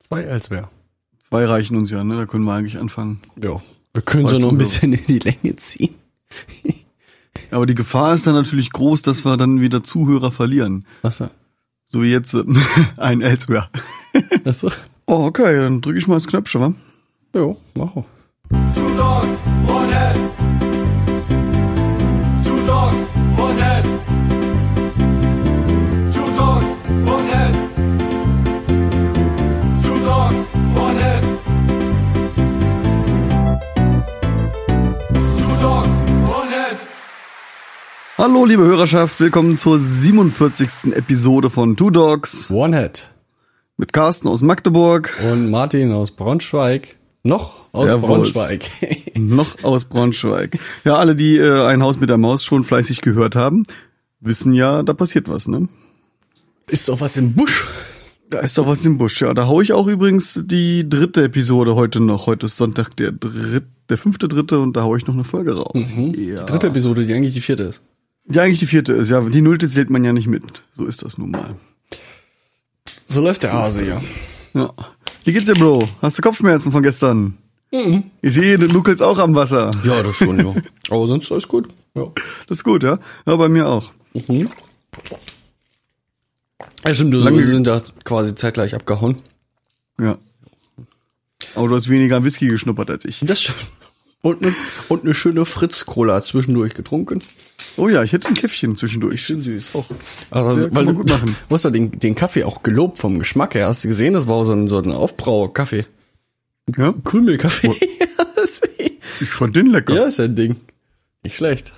Zwei Elsewhere. Zwei reichen uns ja, ne? Da können wir eigentlich anfangen. Ja. Wir können sie noch ein bisschen in die Länge ziehen. Aber die Gefahr ist dann natürlich groß, dass wir dann wieder Zuhörer verlieren. Was? So wie jetzt äh, ein Elsewhere. Achso. Oh, okay, dann drücke ich mal das Knöpfchen, wa? Jo, mach auch. Hallo, liebe Hörerschaft, willkommen zur 47. Episode von Two Dogs One Head. mit Carsten aus Magdeburg, Und Martin aus Braunschweig. Noch aus Servus. Braunschweig. noch aus Braunschweig. Ja, alle, die äh, ein Haus mit der Maus schon fleißig gehört haben, wissen ja, da passiert was, ne? Ist doch was im Busch. Da ist doch was im Busch, ja. Da hau ich auch übrigens die dritte Episode heute noch. Heute ist Sonntag der dritte, der fünfte dritte und da hau ich noch eine Folge raus. Ja. Die dritte Episode, die eigentlich die vierte ist. Die eigentlich die vierte ist, ja. Die nullte zählt man ja nicht mit. So ist das nun mal. So läuft der Hase, ja. Ja. Wie geht's dir, Bro? Hast du Kopfschmerzen von gestern? Mhm. Ich sehe, du nuckelst auch am Wasser. Ja, das schon, ja. Aber sonst alles gut. Ja. Das ist gut, ja? Ja, bei mir auch. Mhm. Ja, stimmt, du Lange- sind da quasi zeitgleich abgehauen. Ja. Aber du hast weniger Whisky geschnuppert als ich. Das schon. Und eine und ne schöne Fritz-Cola zwischendurch getrunken. Oh ja, ich hätte ein Käffchen zwischendurch. Schön süß. Auch. Also, Ja, kann man gut machen. Du hast ja den, den Kaffee auch gelobt vom Geschmack her. Hast du gesehen? Das war so ein, so ein Aufbrau-Kaffee. Ja, Krümelkaffee. ich fand den lecker. ja, ist ja ein Ding. Nicht schlecht.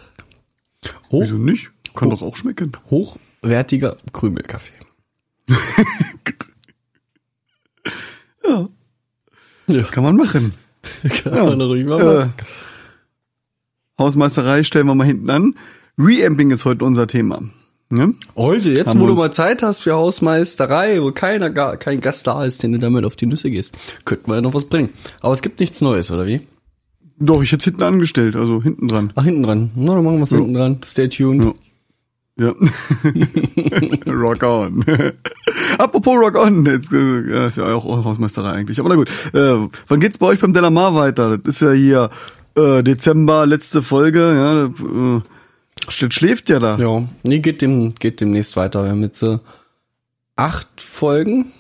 Hoch, Wieso nicht? Kann doch auch schmecken. hochwertiger Krümelkaffee. Ja, Ja, kann man machen. kann man ruhig mal Äh, machen. Hausmeisterei stellen wir mal hinten an. Reamping ist heute unser Thema. Ne? Heute, jetzt haben wo du mal Zeit hast für Hausmeisterei, wo keiner, gar, kein Gast da ist, den du damit auf die Nüsse gehst, könnten wir ja noch was bringen. Aber es gibt nichts Neues, oder wie? Doch, ich hätte hinten angestellt, also hinten dran. Ach, hinten dran. Na, dann machen wir es hinten dran. Stay tuned. Ja. Ja. rock on. Apropos Rock on, jetzt äh, ja, ist ja auch Hausmeisterei eigentlich. Aber na gut. Äh, wann geht's bei euch beim Delamar weiter? Das ist ja hier äh, Dezember, letzte Folge, ja. Äh, das schläft ja da. Ja, nee, geht dem, geht demnächst weiter. Wir haben jetzt äh, acht Folgen.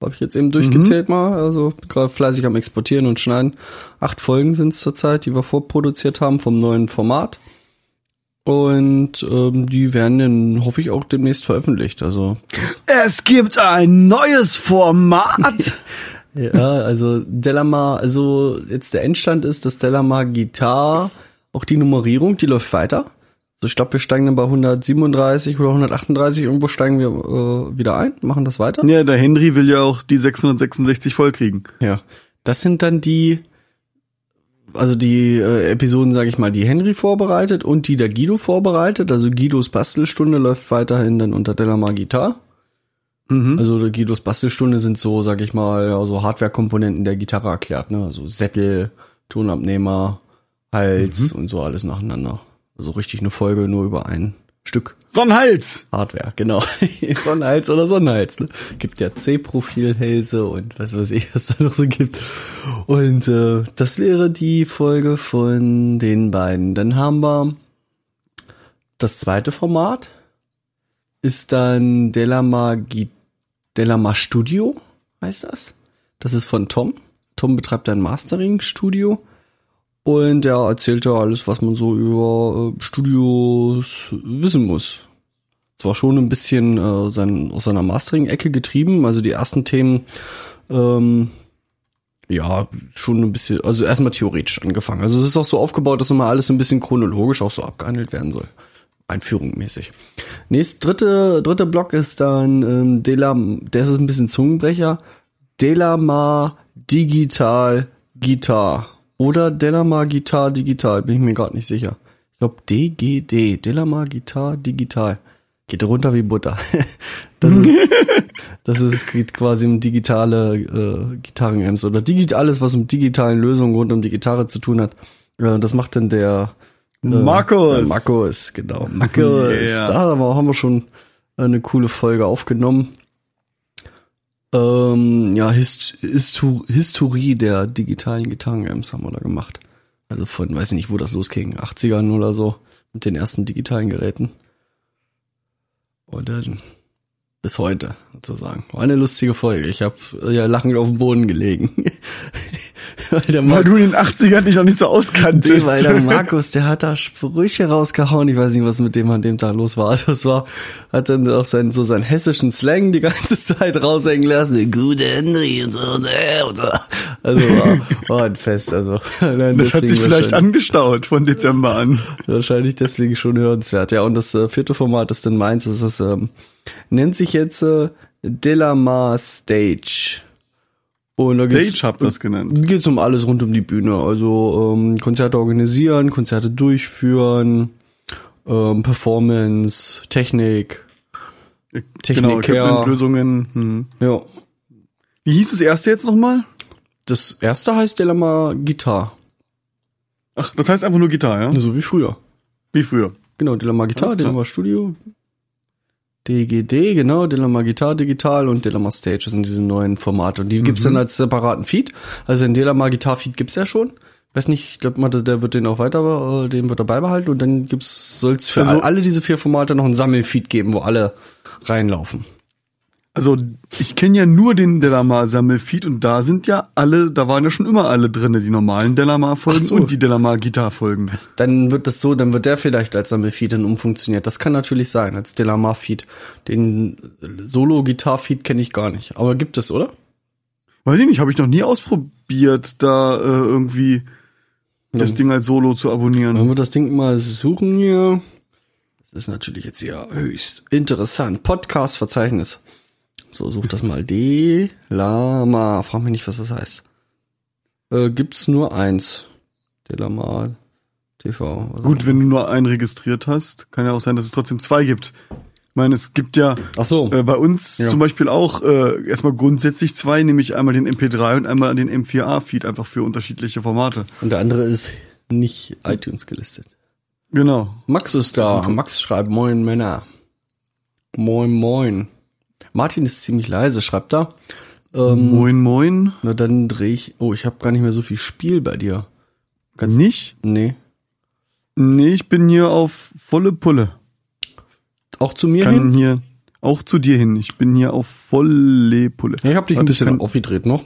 Habe ich jetzt eben durchgezählt mal. Also gerade fleißig am Exportieren und Schneiden. Acht Folgen sind es zurzeit, die wir vorproduziert haben vom neuen Format. Und ähm, die werden dann, hoffe ich, auch demnächst veröffentlicht. Also Es gibt ein neues Format. Ja, also Delamar, also jetzt der Endstand ist, dass Delamar Gitar, auch die Nummerierung, die läuft weiter. Also ich glaube, wir steigen dann bei 137 oder 138, irgendwo steigen wir äh, wieder ein, machen das weiter. ja, der Henry will ja auch die 666 voll kriegen. Ja. Das sind dann die, also die äh, Episoden, sage ich mal, die Henry vorbereitet und die der Guido vorbereitet. Also Guidos Bastelstunde läuft weiterhin dann unter Delamar Gitar. Mhm. Also der Guidos Bastelstunde sind so, sag ich mal, ja, so Hardware-Komponenten der Gitarre erklärt, ne? Also Sättel, Tonabnehmer, Hals und so alles nacheinander. Also richtig eine Folge nur über ein Stück Sonnenhals. Hardware, genau. Sonnenhals oder Sonnenhals, ne? Gibt ja C-Profilhälse und was weiß ich, was da noch so gibt. Und äh, das wäre die Folge von den beiden. Dann haben wir das zweite Format. Ist dann Delamar, Delamar Studio, heißt das. Das ist von Tom. Tom betreibt ein Mastering-Studio. Und er erzählt da alles, was man so über äh, Studios wissen muss. Zwar schon ein bisschen äh, sein, aus seiner Mastering-Ecke getrieben, also die ersten Themen, ähm, ja, schon ein bisschen, also erstmal theoretisch angefangen. Also es ist auch so aufgebaut, dass immer alles ein bisschen chronologisch auch so abgehandelt werden soll. Einführung mäßig. Nächst, dritte, dritte Block ist dann ähm, Delam, der ist ein bisschen Zungenbrecher. Delamar Digital Gitar. Oder Delamar Gitar Digital, bin ich mir gerade nicht sicher. Ich glaube DGD, Delamar Gitar Digital. Geht runter wie Butter. Das ist, das ist geht quasi um digitale äh, Gitarrenamps oder digit alles, was mit digitalen Lösungen rund um die Gitarre zu tun hat. Äh, das macht dann der äh, Markus. der Markus, genau. Markus. Yeah. Da haben wir- haben wir schon eine coole Folge aufgenommen. Ähm, ja, Hist Histo Historie der digitalen Gitarren-Games haben wir da gemacht. Also von, weiß ich nicht, wo das losging, 80ern oder so, mit den ersten digitalen Geräten. Und dann bis heute, sozusagen. War eine lustige Folge. Ich habe ja lachend auf dem Boden gelegen. weil der Weil du in den 80ern dich noch nicht so auskanntest. weil der Markus, der hat da Sprüche rausgehauen. Ich weiß nicht, was mit dem an dem Tag los war. Das war, hat dann auch seinen, so seinen hessischen Slang die ganze Zeit raushängen lassen. Gute Henry und so, ne, so. Also war, war ein Fest, also. Nein, das hat sich vielleicht angestaut von Dezember an. Wahrscheinlich deswegen schon hörenswert. Ja, und das äh, vierte Format ist dann meins. Das ist, ähm, nennt sich jetzt äh, Delamar Stage. Und da Stage habt das genannt. geht's um alles rund um die Bühne. Also ähm, Konzerte organisieren, Konzerte durchführen, ähm, Performance, Technik. Techniker. Genau, Equipment-Lösungen. Hm. Ja. Wie hieß das erste jetzt nochmal? Das erste heißt Delamar Guitar. Ach, das heißt einfach nur Gitarre, ja? So wie früher. Wie früher. Genau, Delamar Guitar. Delamar Studio. DGD, genau, Delamar Guitar Digital und Delamar Stage, sind diese neuen Formate. Und die gibt's Mhm. dann als separaten Feed. Also den Delamar Guitar Feed gibt's ja schon. Weiß nicht, ich glaube, der wird den auch weiter, äh, den wird er beibehalten und dann gibt's, soll's für Also- all- alle diese vier Formate noch ein Sammelfeed geben, wo alle reinlaufen. Also, ich kenne ja nur den Delamar Sammelfeed und da sind ja alle, da waren ja schon immer alle drinne, die normalen Delamar Folgen Ach so. und die Delamar Gitar Folgen. Dann wird das so, dann wird der vielleicht als Sammelfeed dann umfunktioniert. Das kann natürlich sein, als Delamar Feed. Den Solo-Gitar-Feed kenne ich gar nicht. Aber gibt es, oder? Weiß ich nicht, habe ich noch nie ausprobiert, da äh, irgendwie das Ding als Solo zu abonnieren. Wenn wir das Ding mal suchen hier. Das ist natürlich jetzt hier höchst interessant. Podcast-Verzeichnis. So, such das mal. D Lama. Frag mich nicht, was das heißt. Äh, gibt's nur eins. Delama TV. Also- Gut, wenn du nur einen registriert hast, kann ja auch sein, dass es trotzdem zwei gibt. Ich meine, es gibt ja Ach so. äh, bei uns Ja. zum Beispiel auch äh, erstmal grundsätzlich zwei, nämlich einmal den MP3 und einmal den M4A-Feed, einfach für unterschiedliche Formate. Und der andere ist nicht iTunes gelistet. Genau. Max ist da. Max schreibt Moin Männer. Moin Moin. Martin ist ziemlich leise, schreibt da. Ähm, Moin, moin. Na dann dreh ich. Oh, ich habe gar nicht mehr so viel Spiel bei dir. Kannst- Nicht? Nee. Nee, ich bin hier auf volle Pulle. Auch zu mir Kann hin? hier auch zu dir hin. Ich bin hier auf volle Pulle. Ja, ich habe dich ein Warte, bisschen ich kann, aufgedreht noch.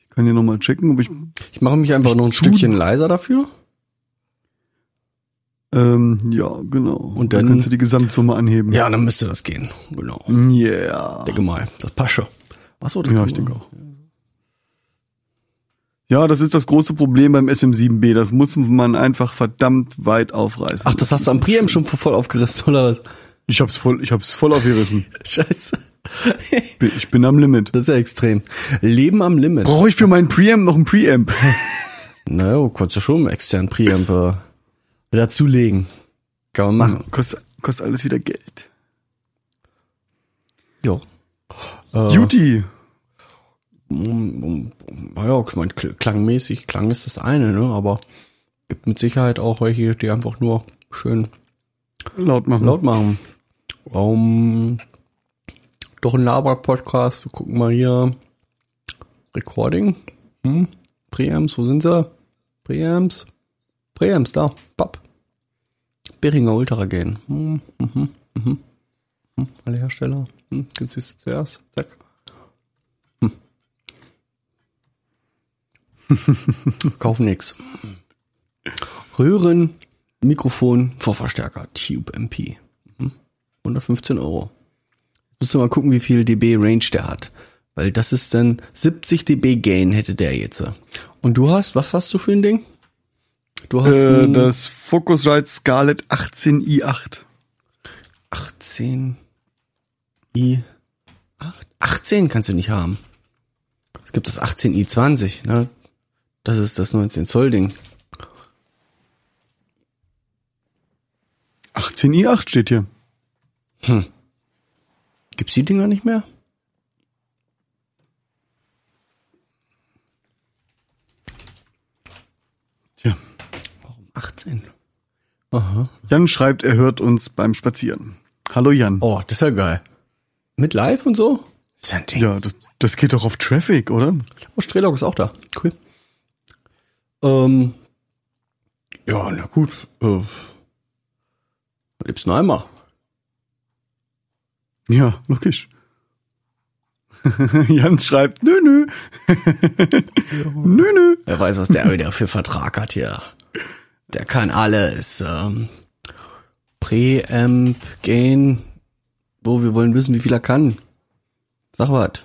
ich kann hier nochmal checken, ob ich Ich mache mich einfach noch ein Stückchen leiser dafür. Ähm, ja, genau. Und dann- kannst du die Gesamtsumme anheben. Ja, dann müsste das gehen. Genau. Yeah. Denke mal, das passt schon. Achso, das Ja, ich denke auch. Ja, das ist das große Problem beim SM7B. Das muss man einfach verdammt weit aufreißen. Ach, das hast du am Preamp schon voll aufgerissen, oder was? Ich hab's voll, ich hab's voll aufgerissen. Scheiße. Ich bin am Limit. Das ist ja extrem. Leben am Limit. Brauche ich für meinen Preamp noch einen Preamp? Naja, kannst du schon einen externen Preamp dazulegen. Kann man machen. Kostet, kostet alles wieder Geld. Jo. Äh, um, naja, ich mein, kl- klangmäßig, Klang ist das eine, ne? Aber gibt mit Sicherheit auch welche, die einfach nur schön Laut machen. laut machen. Um, doch ein Laber-Podcast. Wir gucken mal hier. Recording. Hm? Preamps, wo sind sie? Preamps. Preamps, da. Papp. Behringer Ultra Gain. Hm, mhm, mhm. Hm, alle Hersteller. Hm, günstigste zuerst. Zack. Hm. Kauf nix. Röhren, Mikrofon, Vorverstärker, Tube MP. 115 Euro. Jetzt musst du mal gucken, wie viel dB Range der hat. Weil das ist dann 70 dB Gain hätte der jetzt. Und du hast, was hast du für ein Ding? Du hast Äh, das Focusrite Scarlett 18i8. 18 i 8, 18 kannst du nicht haben. Es gibt das 18 i 20, ne? Das ist das 19 Zoll Ding. 18i8 steht hier. Gibt's die Dinger nicht mehr? 18? Aha. Jan schreibt, er hört uns beim Spazieren. Hallo Jan. Oh, das ist ja geil. Mit live und so? Ist ja ein Ding. Ja, das, das geht doch auf Traffic, oder? Oh, Strelog ist auch da. Cool. Ähm, ja, na gut. Äh, lebst nur einmal. Ja, logisch. Jans schreibt, nö, nö. nö, nö. Wer weiß, was der wieder für Vertrag hat hier. Der kann alles. Ähm, Preamp, Gain. Wo, wir wollen wissen, wie viel er kann. Sag was.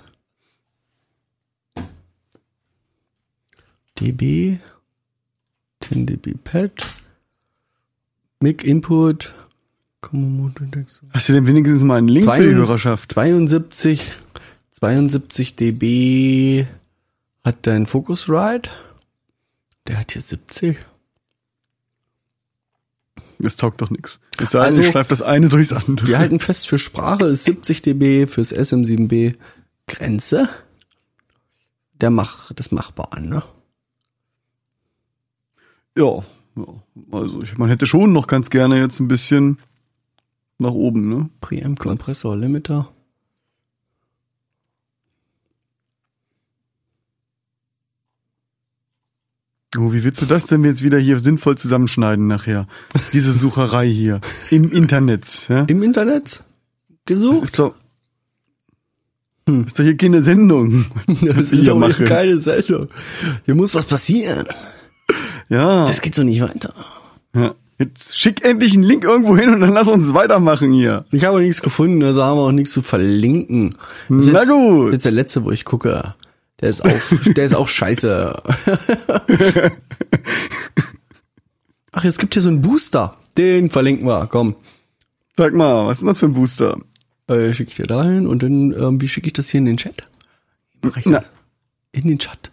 dB. 10 dB Pad. Mic Input. Hast du denn wenigstens mal einen Link für die Hörerschaft? 72, 72 dB hat dein Focusrite. Der hat hier 70. Das taugt doch nix. Es sei Also- ich schleife das eine durchs andere. Wir halten fest, für Sprache ist 70 dB, fürs SM7B Grenze. Der mach, das machbar, ne? Ja, ja. also ich, man hätte schon noch ganz gerne jetzt ein bisschen nach oben, ne? Preamp, Kompressor, Limiter. Oh, wie willst du das denn jetzt wieder hier sinnvoll zusammenschneiden nachher? Diese Sucherei hier im Internet, ja? Im Internet Das gesucht. ist doch, ist doch hier keine Sendung. Das wir ist hier auch machen. keine Sendung. Hier muss was passieren. Ja, Das geht so nicht weiter. ja. Jetzt schick endlich einen Link irgendwo hin und dann lass uns weitermachen hier. Ich habe nichts gefunden, also haben wir auch nichts zu verlinken. Das Na jetzt, gut. Das ist jetzt der letzte, wo ich gucke. Der ist auch, der ist auch scheiße. Ach, es gibt hier so einen Booster. Den verlinken wir. Komm, Sag mal, was ist denn das für ein Booster? äh, schicke ich dir dahin und dann, ähm, wie schicke ich das hier in den Chat? Wie mach ich Na. das? In den Chat.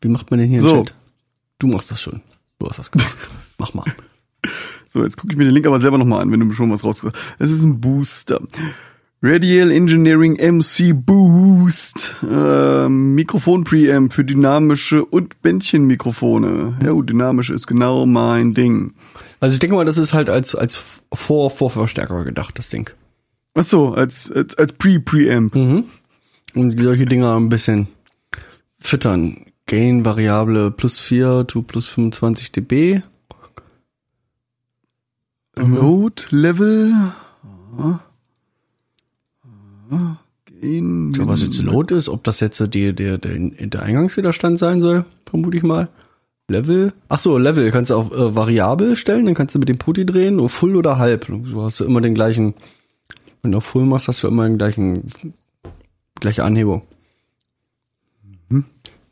Wie macht man denn hier So. einen Chat? Du machst das schon. Du hast das gemacht. Mach mal. So, jetzt gucke ich mir den Link aber selber nochmal an, wenn du schon was rausgehört hast. Es ist ein Booster. Radial Engineering MC Boost. Ähm, Mikrofon Preamp für dynamische und Bändchenmikrofone. Ja gut, dynamische ist genau mein Ding. Also ich denke mal, das ist halt als, als Vor Vorverstärker gedacht, das Ding. Ach so, als, als, als Pre-Preamp. Und solche Dinger ein bisschen füttern. Gain-Variable plus 4 to plus 25 dB. Load Level. Ja. Gain. So, was jetzt Load ist, ob das jetzt so die, der, der, der Eingangswiderstand sein soll, vermute ich mal. Level. Ach so, Level kannst du auf äh, variabel stellen, dann kannst du mit dem Putty drehen, oder Full oder Halb. Du hast du immer den gleichen, wenn du auf Full machst, hast du immer den gleichen, gleiche Anhebung.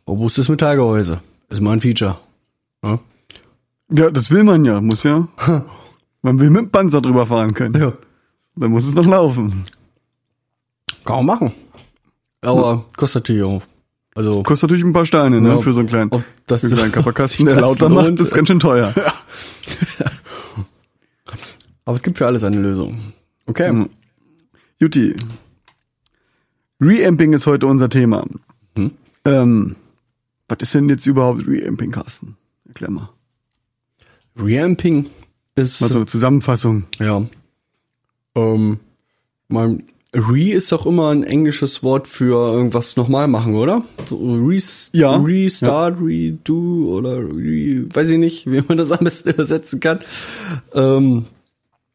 Robustes Metallgehäuse. Ist mal ein Feature. Ja. Ja, das will man ja, muss ja. Man will mit dem Panzer drüber fahren können. ja. Dann muss es noch laufen. Kann man machen. Aber kostet natürlich auch. Also, Kostet natürlich ein paar Steine, ne, Ja, für so einen kleinen, das- für einen kleinen Kapperkasten, der lauter lohnt. macht, ist ganz schön teuer. aber es gibt für alles eine Lösung. Okay. Mhm. Juti. Reamping ist heute unser Thema. Hm? Ähm, was ist denn jetzt überhaupt Reamping, Carsten? Erklär mal. Reamping ist, Also Zusammenfassung. ja, ähm, mein, Re ist doch immer ein englisches Wort für irgendwas nochmal machen, oder? So, res Ja. Restart, Redo oder Re, weiß ich nicht, wie man das am besten übersetzen kann. Ähm,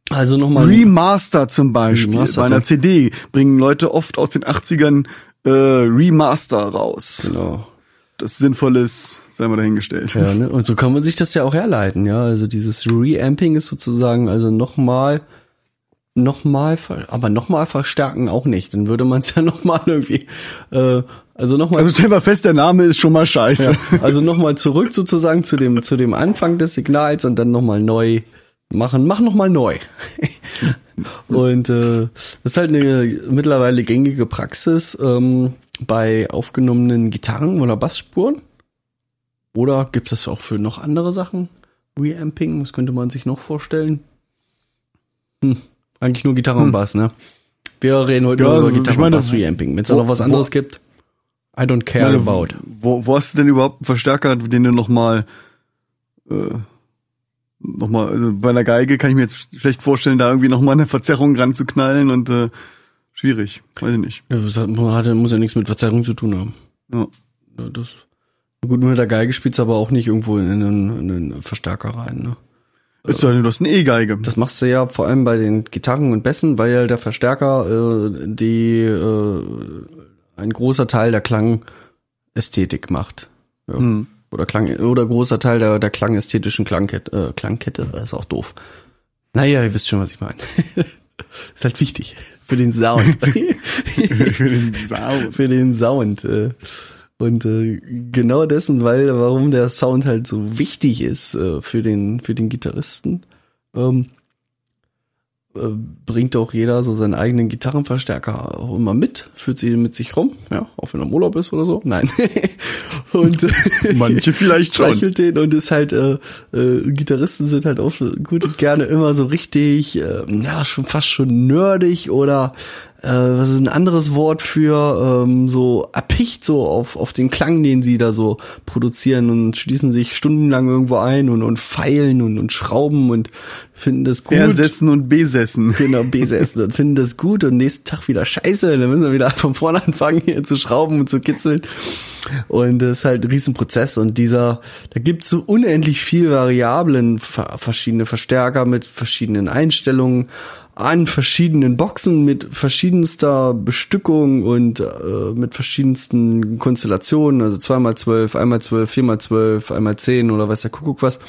also nochmal. Remaster zum Beispiel. Remaster, Bei einer ja. CD bringen Leute oft aus den 80ern äh, Remaster raus. Genau. Das sinnvoll ist, sei mal dahingestellt. Ja, ne? Und so kann man sich das ja auch herleiten, ja. Also dieses Reamping ist sozusagen also nochmal, nochmal, aber nochmal verstärken auch nicht. Dann würde man es ja nochmal irgendwie, äh, also nochmal, Also stell mal fest, der Name ist schon mal scheiße. ja, also nochmal zurück sozusagen zu dem, zu dem Anfang des Signals und dann nochmal neu machen, mach nochmal neu. und äh, das ist halt eine mittlerweile gängige Praxis ähm, bei aufgenommenen Gitarren oder Bassspuren. Oder gibt es das auch für noch andere Sachen? Reamping, was könnte man sich noch vorstellen? Hm, eigentlich nur Gitarre und Bass, ne? Wir reden heute Ja, nur über also, Gitarre ich meine, und Bass Reamping. Wenn es da wo- noch was wo- anderes gibt, I don't care Meine, about. Wo, wo hast du denn überhaupt einen Verstärker, den du nochmal, äh, nochmal, also bei einer Geige kann ich mir jetzt schlecht vorstellen, da irgendwie nochmal eine Verzerrung ranzuknallen und äh, schwierig. Weiß ich nicht. Ja, das hat, muss ja nichts mit Verzerrung zu tun haben. Ja. Ja, das, gut, mit der Geige spielst aber auch nicht irgendwo in einen, in einen Verstärker rein. Ne? Ist ja, du hast eine E-Geige. Das machst du ja vor allem bei den Gitarren und Bässen, weil der Verstärker äh, die äh, ein großer Teil der Klangästhetik macht. Ja. Hm. Oder Klang oder großer Teil der, der klangästhetischen Klangkette, äh, Klangkette, ist auch doof. Naja, ihr wisst schon, was ich meine. ist halt wichtig für den Sound. Für den Sau. für den Sound. Äh. Und äh, genau dessen, weil warum der Sound halt so wichtig ist äh, für den für den Gitarristen, ähm, äh, bringt auch jeder so seinen eigenen Gitarrenverstärker auch immer mit, führt sie mit sich rum, ja, auch wenn er im Urlaub ist oder so. Nein. und äh, Manche vielleicht schon. den und ist halt, äh, äh, Gitarristen sind halt auch so gut und gerne immer so richtig, äh, ja, schon fast schon nerdig oder äh, was ist ein anderes Wort für ähm, so erpicht so auf, auf den Klang, den sie da so produzieren und schließen sich stundenlang irgendwo ein und, und feilen und, und schrauben und finden das gut. Ersessen und besessen. Genau, besessen und finden das gut und nächsten Tag wieder scheiße. Dann müssen wir wieder von vorne anfangen, hier zu schrauben und zu kitzeln. Und das ist halt ein Riesenprozess. Und dieser, da gibt's so unendlich viel Variablen, ver- verschiedene Verstärker mit verschiedenen Einstellungen an verschiedenen Boxen mit verschiedenster Bestückung und äh, mit verschiedensten Konstellationen, also 2x12, 1x12, 4x12, 1x10 oder weiß der Kuckuck was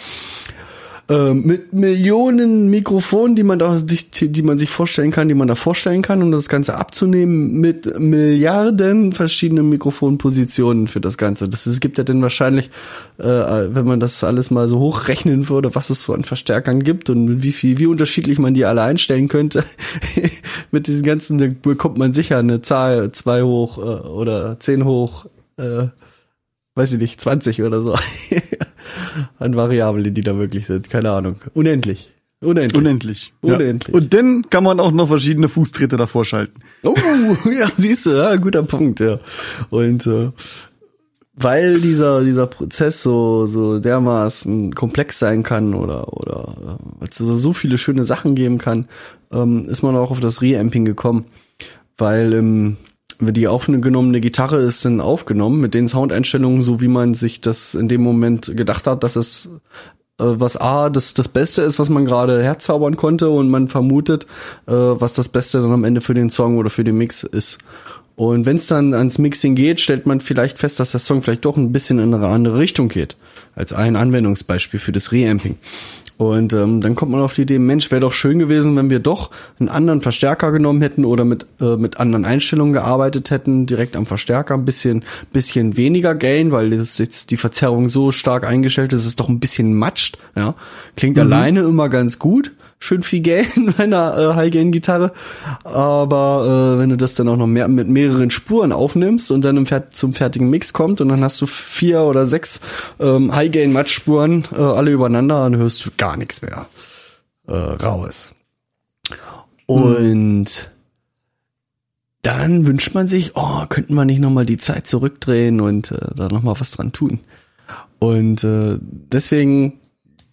äh, mit Millionen Mikrofonen, die man da sich, die man sich vorstellen kann, die man da vorstellen kann, um das Ganze abzunehmen, mit Milliarden verschiedenen Mikrofonpositionen für das Ganze. Das es gibt ja dann wahrscheinlich, äh, wenn man das alles mal so hochrechnen würde, was es so an Verstärkern gibt und wie viel, wie unterschiedlich man die alle einstellen könnte. mit diesen ganzen, da bekommt man sicher eine Zahl zwei hoch äh, oder zehn hoch. Äh, weiß ich nicht, 20 oder so an Variablen, die da wirklich sind. Keine Ahnung. Unendlich. Unendlich. Unendlich. Unendlich. Ja. Und dann kann man auch noch verschiedene Fußtritte davor schalten. Oh, ja, siehst du, ja, guter Punkt, ja. Und äh, weil dieser dieser Prozess so so dermaßen komplex sein kann oder oder äh, weil es so, so viele schöne Sachen geben kann, ähm, ist man auch auf das Reamping gekommen, weil ähm, die aufgenommene Gitarre ist dann aufgenommen mit den Soundeinstellungen, so wie man sich das in dem Moment gedacht hat, dass es äh, was A, das, das Beste ist, was man gerade herzaubern konnte und man vermutet, äh, was das Beste dann am Ende für den Song oder für den Mix ist. Und wenn es dann ans Mixing geht, stellt man vielleicht fest, dass der Song vielleicht doch ein bisschen in eine andere Richtung geht. Als ein Anwendungsbeispiel für das Reamping. Und ähm, dann kommt man auf die Idee, Mensch, wäre doch schön gewesen, wenn wir doch einen anderen Verstärker genommen hätten oder mit, äh, mit anderen Einstellungen gearbeitet hätten, direkt am Verstärker, ein bisschen, bisschen weniger Gain, weil das jetzt die Verzerrung so stark eingestellt ist, dass es doch ein bisschen matscht. Ja, Klingt alleine immer ganz gut, schön viel Gain bei einer äh, High-Gain-Gitarre, aber äh, wenn du das dann auch noch mehr mit mehreren Spuren aufnimmst und dann im Fer zum fertigen Mix kommt und dann hast du vier oder sechs ähm, High-Gain-Match-Spuren äh, alle übereinander, dann hörst du gar nichts mehr äh, raus. Und dann wünscht man sich, oh, könnten wir nicht nochmal die Zeit zurückdrehen und äh, da nochmal was dran tun. Und äh, deswegen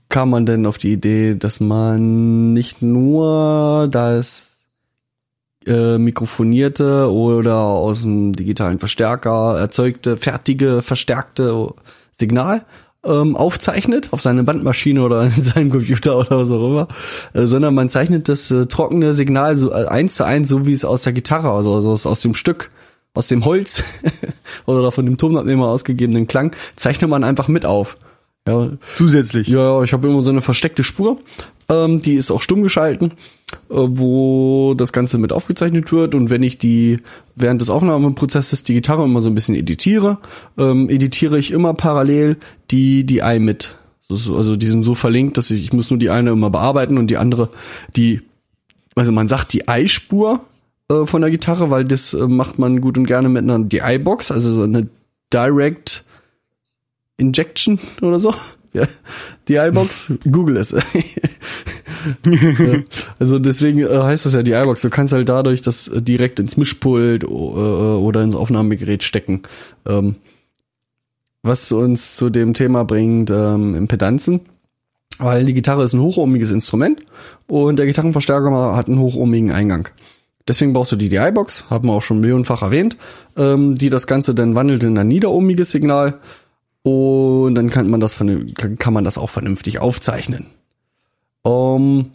kam man denn auf die Idee, dass man nicht nur das äh, mikrofonierte oder aus dem digitalen Verstärker erzeugte, fertige, verstärkte Signal ähm, aufzeichnet auf seine Bandmaschine oder in seinem Computer oder auch immer, äh, sondern man zeichnet das äh, trockene Signal so äh, eins zu eins, so wie es aus der Gitarre, also, also aus, aus dem Stück, aus dem Holz oder von dem Tonabnehmer ausgegebenen Klang, zeichnet man einfach mit auf. Ja, Zusätzlich. ja, ich habe immer so eine versteckte Spur, ähm, die ist auch stumm geschalten, äh, wo das Ganze mit aufgezeichnet wird. Und wenn ich die während des Aufnahmeprozesses die Gitarre immer so ein bisschen editiere, ähm, editiere ich immer parallel die die I mit. Also die sind so verlinkt, dass ich, ich muss nur die eine immer bearbeiten und die andere die, also man sagt die I-Spur äh, von der Gitarre, weil das äh, macht man gut und gerne mit einer DI-Box, also so eine Direct Injection oder so. Ja, die iBox, Google es. ja, also deswegen äh, heißt das ja die iBox. Du kannst halt dadurch das äh, direkt ins Mischpult äh, oder ins Aufnahmegerät stecken. Ähm, was uns zu dem Thema bringt, ähm, Impedanzen. Weil die Gitarre ist ein hochohmiges Instrument und der Gitarrenverstärker hat einen hochohmigen Eingang. Deswegen brauchst du die DI-Box, haben wir auch schon millionenfach erwähnt, ähm, die das Ganze dann wandelt in ein niederohmiges Signal und dann kann man das kann man das auch vernünftig aufzeichnen. Ähm,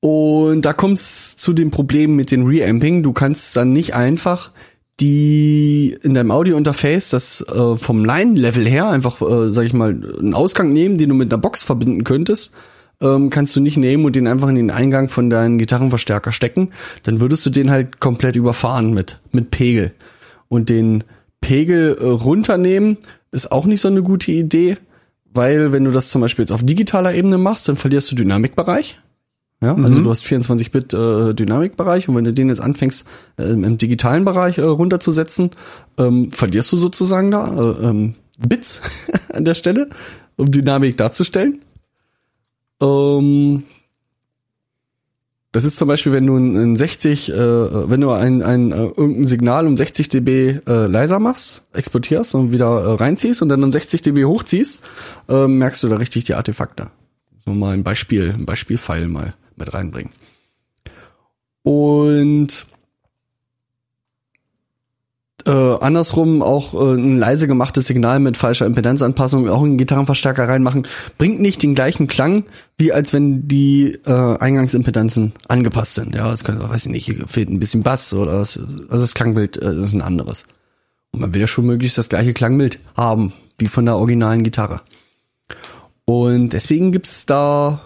und da kommt es zu dem Problem mit den Reamping. Du kannst dann nicht einfach die in deinem Audio-Interface das äh, vom Line-Level her einfach, äh, sag ich mal, einen Ausgang nehmen, den du mit einer Box verbinden könntest, ähm, kannst du nicht nehmen und den einfach in den Eingang von deinem Gitarrenverstärker stecken. Dann würdest du den halt komplett überfahren mit mit Pegel und den Pegel äh, runternehmen ist auch nicht so eine gute Idee, weil wenn du das zum Beispiel jetzt auf digitaler Ebene machst, dann verlierst du Dynamikbereich. Ja, also du hast 24-Bit äh, Dynamikbereich und wenn du den jetzt anfängst äh, im digitalen Bereich äh, runterzusetzen, ähm, verlierst du sozusagen da äh, ähm, Bits an der Stelle, um Dynamik darzustellen. Ähm, das ist zum Beispiel, wenn du ein, ein 60, äh, wenn du ein, ein äh, irgendein Signal um 60 dB äh, leiser machst, exportierst und wieder äh, reinziehst und dann um 60 dB hochziehst, äh, merkst du da richtig die Artefakte. So mal ein Beispiel, ein Beispielfile mal mit reinbringen. Und äh, andersrum auch äh, ein leise gemachtes Signal mit falscher Impedenzanpassung auch in den Gitarrenverstärker reinmachen, bringt nicht den gleichen Klang, wie als wenn die äh, Eingangsimpedanzen angepasst sind. Ja, es könnte, weiß ich nicht, hier fehlt ein bisschen Bass oder es, also das Klangbild äh, ist ein anderes. Und man will ja schon möglichst das gleiche Klangbild haben, wie von der originalen Gitarre. Und deswegen gibt's da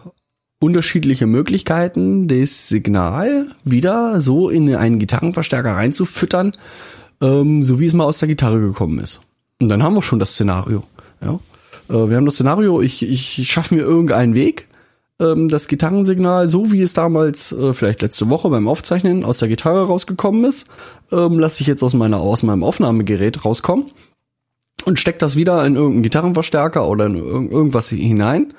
unterschiedliche Möglichkeiten, das Signal wieder so in einen Gitarrenverstärker reinzufüttern, ähm, so wie es mal aus der Gitarre gekommen ist. Und dann haben wir schon das Szenario. Ja? Äh, wir haben das Szenario, ich, ich schaffe mir irgendeinen Weg, ähm, das Gitarrensignal, so wie es damals äh, vielleicht letzte Woche beim Aufzeichnen aus der Gitarre rausgekommen ist, ähm, lasse ich jetzt aus meiner aus meinem Aufnahmegerät rauskommen und steck das wieder in irgendeinen Gitarrenverstärker oder in irg irgendwas hinein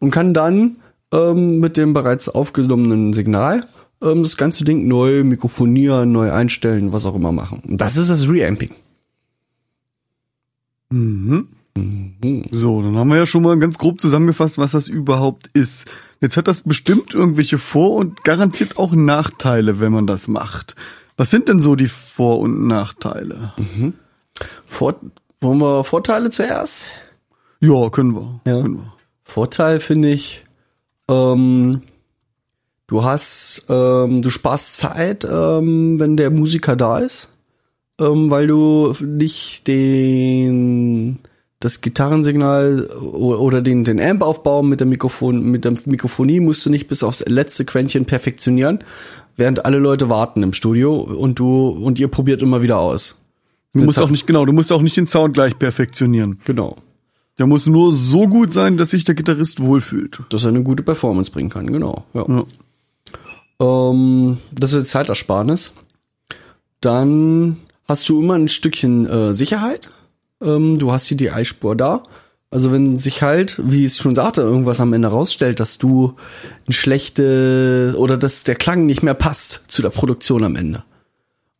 und kann dann ähm, mit dem bereits aufgenommenen Signal ähm, das ganze Ding neu mikrofonieren, neu einstellen, was auch immer machen. Und das ist das Reamping. So, dann haben wir ja schon mal ganz grob zusammengefasst, was das überhaupt ist. Jetzt hat das bestimmt irgendwelche Vor- und garantiert auch Nachteile, wenn man das macht. Was sind denn so die Vor- und Nachteile? Vor wollen wir Vorteile zuerst? Ja, können wir. Ja. Können wir. Vorteil finde ich, ähm, du hast, ähm, du sparst Zeit, ähm, wenn der Musiker da ist, ähm, weil du nicht den das Gitarrensignal oder den den Amp-Aufbau mit der Mikrofon mit der Mikrofonie musst du nicht bis aufs letzte Quäntchen perfektionieren, während alle Leute warten im Studio und du und ihr probiert immer wieder aus. Du musst auch nicht, genau, du musst auch nicht den Sound gleich perfektionieren. Genau, Der muss nur so gut sein, dass sich der Gitarrist wohlfühlt. dass er eine gute Performance bringen kann. Genau. Ja. Ja. Ähm, das ist Zeitersparnis. Dann hast du immer ein Stückchen äh, Sicherheit. Ähm, du hast die DI-Spur da. Also wenn sich halt, wie ich schon sagte, irgendwas am Ende rausstellt, dass du ein schlechte oder dass der Klang nicht mehr passt zu der Produktion am Ende.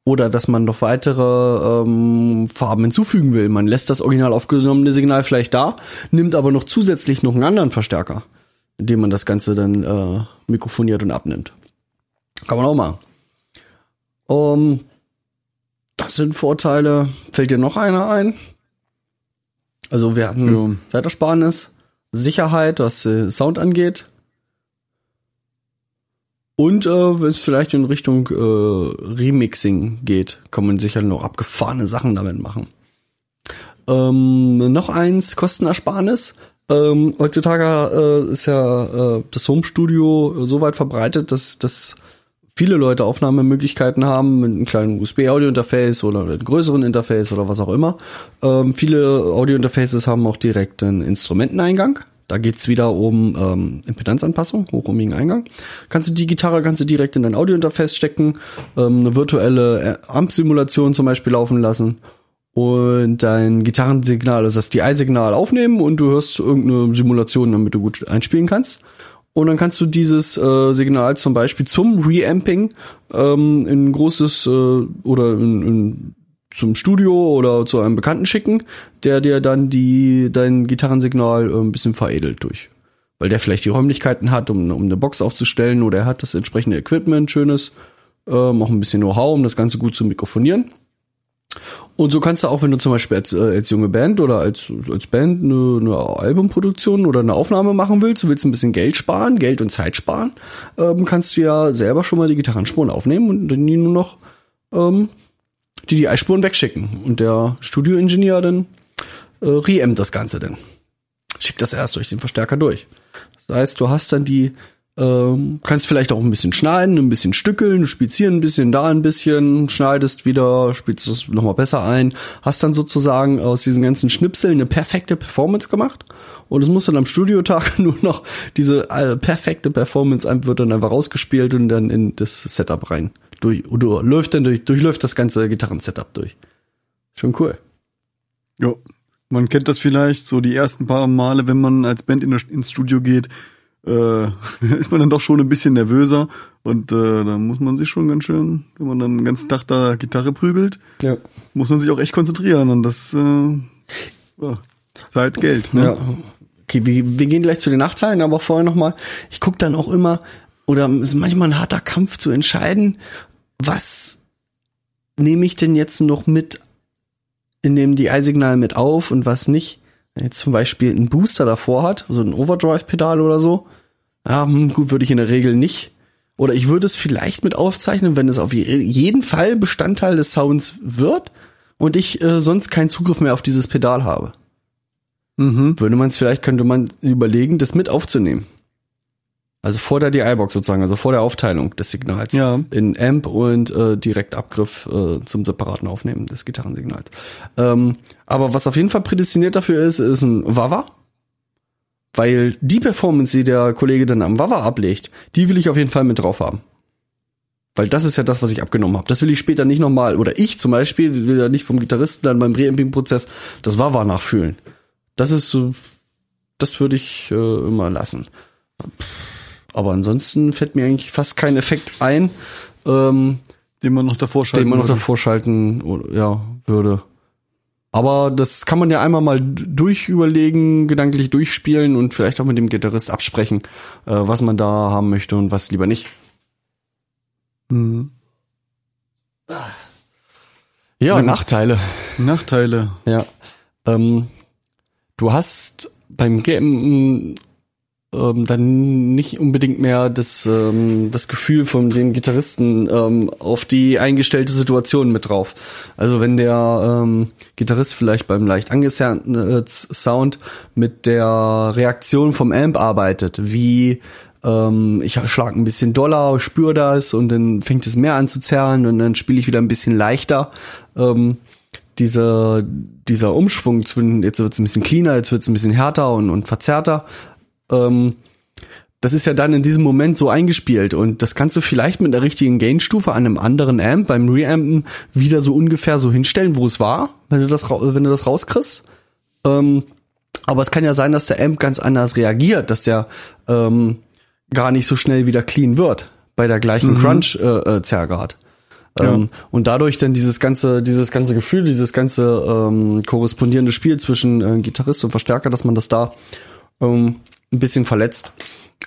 Oder dass man noch weitere ähm, Farben hinzufügen will. Man lässt das original aufgenommene Signal vielleicht da, nimmt aber noch zusätzlich noch einen anderen Verstärker, indem man das Ganze dann äh, mikrofoniert und abnimmt. Kann man auch machen. Um, das sind Vorteile. Fällt dir noch einer ein? Also wir hatten Ja. Zeitersparnis, Sicherheit, was äh, Sound angeht. Und äh, wenn es vielleicht in Richtung äh, Remixing geht, kann man sicher noch abgefahrene Sachen damit machen. Ähm, noch eins, Kostenersparnis. Ähm, heutzutage äh, ist ja äh, das Home-Studio so weit verbreitet, dass, dass viele Leute Aufnahmemöglichkeiten haben mit einem kleinen USB-Audio-Interface oder einem größeren Interface oder was auch immer. Ähm, viele Audio-Interfaces haben auch direkt einen Instrumenteneingang. Da geht's wieder um ähm, Impedanzanpassung, hochohmigen Eingang. Kannst du die Gitarre kannst du direkt in dein Audio-Interface stecken, ähm, eine virtuelle äh, Amp-Simulation zum Beispiel laufen lassen und dein Gitarrensignal, also das DI-Signal aufnehmen und du hörst irgendeine Simulation, damit du gut einspielen kannst. Und dann kannst du dieses äh, Signal zum Beispiel zum Reamping ähm, in großes äh, oder in, in, zum Studio oder zu einem Bekannten schicken, der dir dann die dein Gitarrensignal äh, ein bisschen veredelt durch weil der vielleicht die Räumlichkeiten hat, um, um eine Box aufzustellen oder er hat das entsprechende Equipment, schönes, ähm, auch ein bisschen Know-how, um das Ganze gut zu mikrofonieren. Und so kannst du auch, wenn du zum Beispiel als, äh, als junge Band oder als, als Band eine, eine Albumproduktion oder eine Aufnahme machen willst, du willst ein bisschen Geld sparen, Geld und Zeit sparen, ähm, kannst du ja selber schon mal die Gitarrenspuren aufnehmen und dann die nur noch ähm, die die Eispuren wegschicken. Und der Studioingenieur dann äh, re das Ganze dann. Schickt das erst durch den Verstärker durch. Das heißt, du hast dann die ähm, kannst vielleicht auch ein bisschen schneiden, ein bisschen stückeln, hier ein bisschen, da ein bisschen, schneidest wieder, spielst es nochmal besser ein, hast dann sozusagen aus diesen ganzen Schnipseln eine perfekte Performance gemacht und es muss dann am Studiotag nur noch diese äh, perfekte Performance wird dann einfach rausgespielt und dann in das Setup rein. Durch, oder läuft dann durch, durchläuft das ganze Gitarren-Setup durch. Schon cool. Ja, man kennt das vielleicht so die ersten paar Male, wenn man als Band in ins Studio geht, äh, ist man dann doch schon ein bisschen nervöser und äh, da muss man sich schon ganz schön, wenn man dann den ganzen Tag da Gitarre prügelt, Ja. muss man sich auch echt konzentrieren und das äh, ja, Zeit, Geld. Ne? Ja. Okay, wir, wir gehen gleich zu den Nachteilen, aber vorher nochmal, ich gucke dann auch immer, oder es ist manchmal ein harter Kampf zu entscheiden, was nehme ich denn jetzt noch mit in dem DI-Signal mit auf und was nicht. Wenn jetzt zum Beispiel ein Booster davor hat, so ein Overdrive-Pedal oder so, ja, hm, gut, würde ich in der Regel nicht. Oder ich würde es vielleicht mit aufzeichnen, wenn es auf je- jeden Fall Bestandteil des Sounds wird und ich äh, sonst keinen Zugriff mehr auf dieses Pedal habe Mhm. würde man es vielleicht, könnte man überlegen, das mit aufzunehmen. Also vor der DI-Box sozusagen, also vor der Aufteilung des Signals. Ja. In Amp und äh, Direktabgriff äh, zum separaten Aufnehmen des Gitarrensignals. Ähm, aber was auf jeden Fall prädestiniert dafür ist, ist ein Wawa. Weil die Performance, die der Kollege dann am Wawa ablegt, die will ich auf jeden Fall mit drauf haben. Weil das ist ja das, was ich abgenommen habe. Das will ich später nicht nochmal, oder ich zum Beispiel, will ja nicht vom Gitarristen dann beim Reamping-Prozess das Wawa nachfühlen. Das ist so, das würde ich äh, immer lassen. Aber ansonsten fällt mir eigentlich fast kein Effekt ein, ähm, Den man noch davor schalten den man noch würde. davor schalten oder, ja, würde. Aber das kann man ja einmal mal durchüberlegen, gedanklich durchspielen und vielleicht auch mit dem Gitarrist absprechen, äh, was man da haben möchte und was lieber nicht. Mhm. Ja, Ja. Nachteile. Nachteile. Ja. Ähm, du hast beim Game ähm, dann nicht unbedingt mehr das, ähm, das Gefühl von dem Gitarristen ähm, auf die eingestellte Situation mit drauf. Also wenn der ähm, Gitarrist vielleicht beim leicht angezerrten äh, Sound mit der Reaktion vom Amp arbeitet, wie ähm, ich schlag ein bisschen doller, spüre das und dann fängt es mehr an zu zerren und dann spiele ich wieder ein bisschen leichter. Ähm, dieser, dieser Umschwung zwischen, jetzt wird es ein bisschen cleaner, jetzt wird es ein bisschen härter und, und verzerrter, ähm, das ist ja dann in diesem Moment so eingespielt und das kannst du vielleicht mit einer richtigen Gainstufe an einem anderen Amp beim Reampen wieder so ungefähr so hinstellen, wo es war, wenn du das, wenn du das rauskriegst. Ähm, aber es kann ja sein, dass der Amp ganz anders reagiert, dass der ähm, gar nicht so schnell wieder clean wird bei der gleichen Crunch-Zerrgrad. Ähm, und dadurch dann dieses ganze, dieses ganze Gefühl, dieses ganze ähm, korrespondierende Spiel zwischen äh, Gitarrist und Verstärker, dass man das da ähm, ein bisschen verletzt.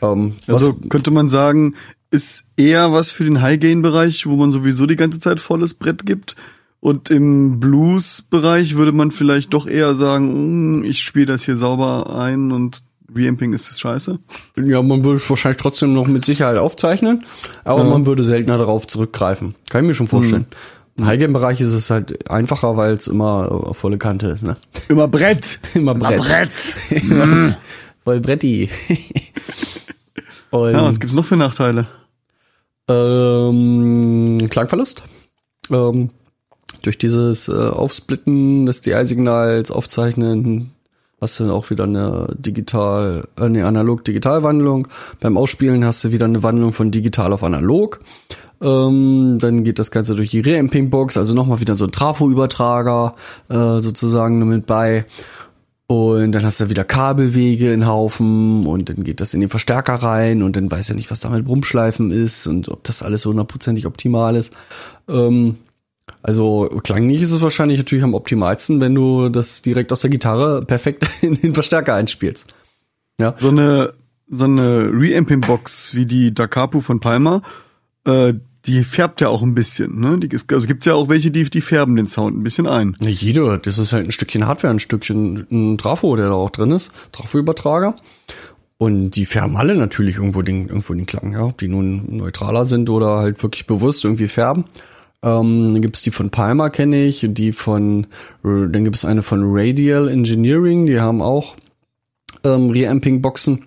Ähm, Also was, könnte man sagen, ist eher was für den High-Gain-Bereich, wo man sowieso die ganze Zeit volles Brett gibt. Und im Blues-Bereich würde man vielleicht doch eher sagen, "Mm, ich spiele das hier sauber ein und Reamping ist das scheiße. ja, man würde es wahrscheinlich trotzdem noch mit Sicherheit aufzeichnen, aber Ja. man würde seltener darauf zurückgreifen. Kann ich mir schon vorstellen. Im High-Game-Bereich ist es halt einfacher, weil es immer äh, volle Kante ist, ne? Immer Brett. Immer Brett. Brett. Voll Bretti. Und, Ja, was gibt's noch für Nachteile? Ähm, Klangverlust. Ähm, durch dieses äh, Aufsplitten des DI-Signals, Aufzeichnen, hast du dann auch wieder eine digital, äh, eine analog-digital-Wandlung. Beim Ausspielen hast du wieder eine Wandlung von digital auf analog. Ähm, dann geht das Ganze durch die Reamping-Box, also nochmal wieder so ein Trafo-Übertrager äh, sozusagen mit bei. Und dann hast du wieder Kabelwege in Haufen und dann geht das in den Verstärker rein und dann weiß er nicht, was da mit Rumschleifen ist und ob das alles so hundertprozentig optimal ist. Ähm, also klanglich ist es wahrscheinlich natürlich am optimalsten, wenn du das direkt aus der Gitarre perfekt in den Verstärker einspielst. Ja. So eine so eine Reamping-Box wie die Dakapu von Palmer, äh, die färbt ja auch ein bisschen, ne? Die, also gibt's ja auch welche, die, die färben den Sound ein bisschen ein. Ja, jede, das ist halt ein Stückchen Hardware, ein Stückchen ein Trafo, der da auch drin ist, Trafo-Übertrager. Und die färben alle natürlich irgendwo den, irgendwo den Klang, ja. Ob die nun neutraler sind oder halt wirklich bewusst irgendwie färben. Ähm, dann gibt's die von Palmer, kenne ich, die von, äh, dann gibt es eine von Radial Engineering, die haben auch ähm, Reamping-Boxen.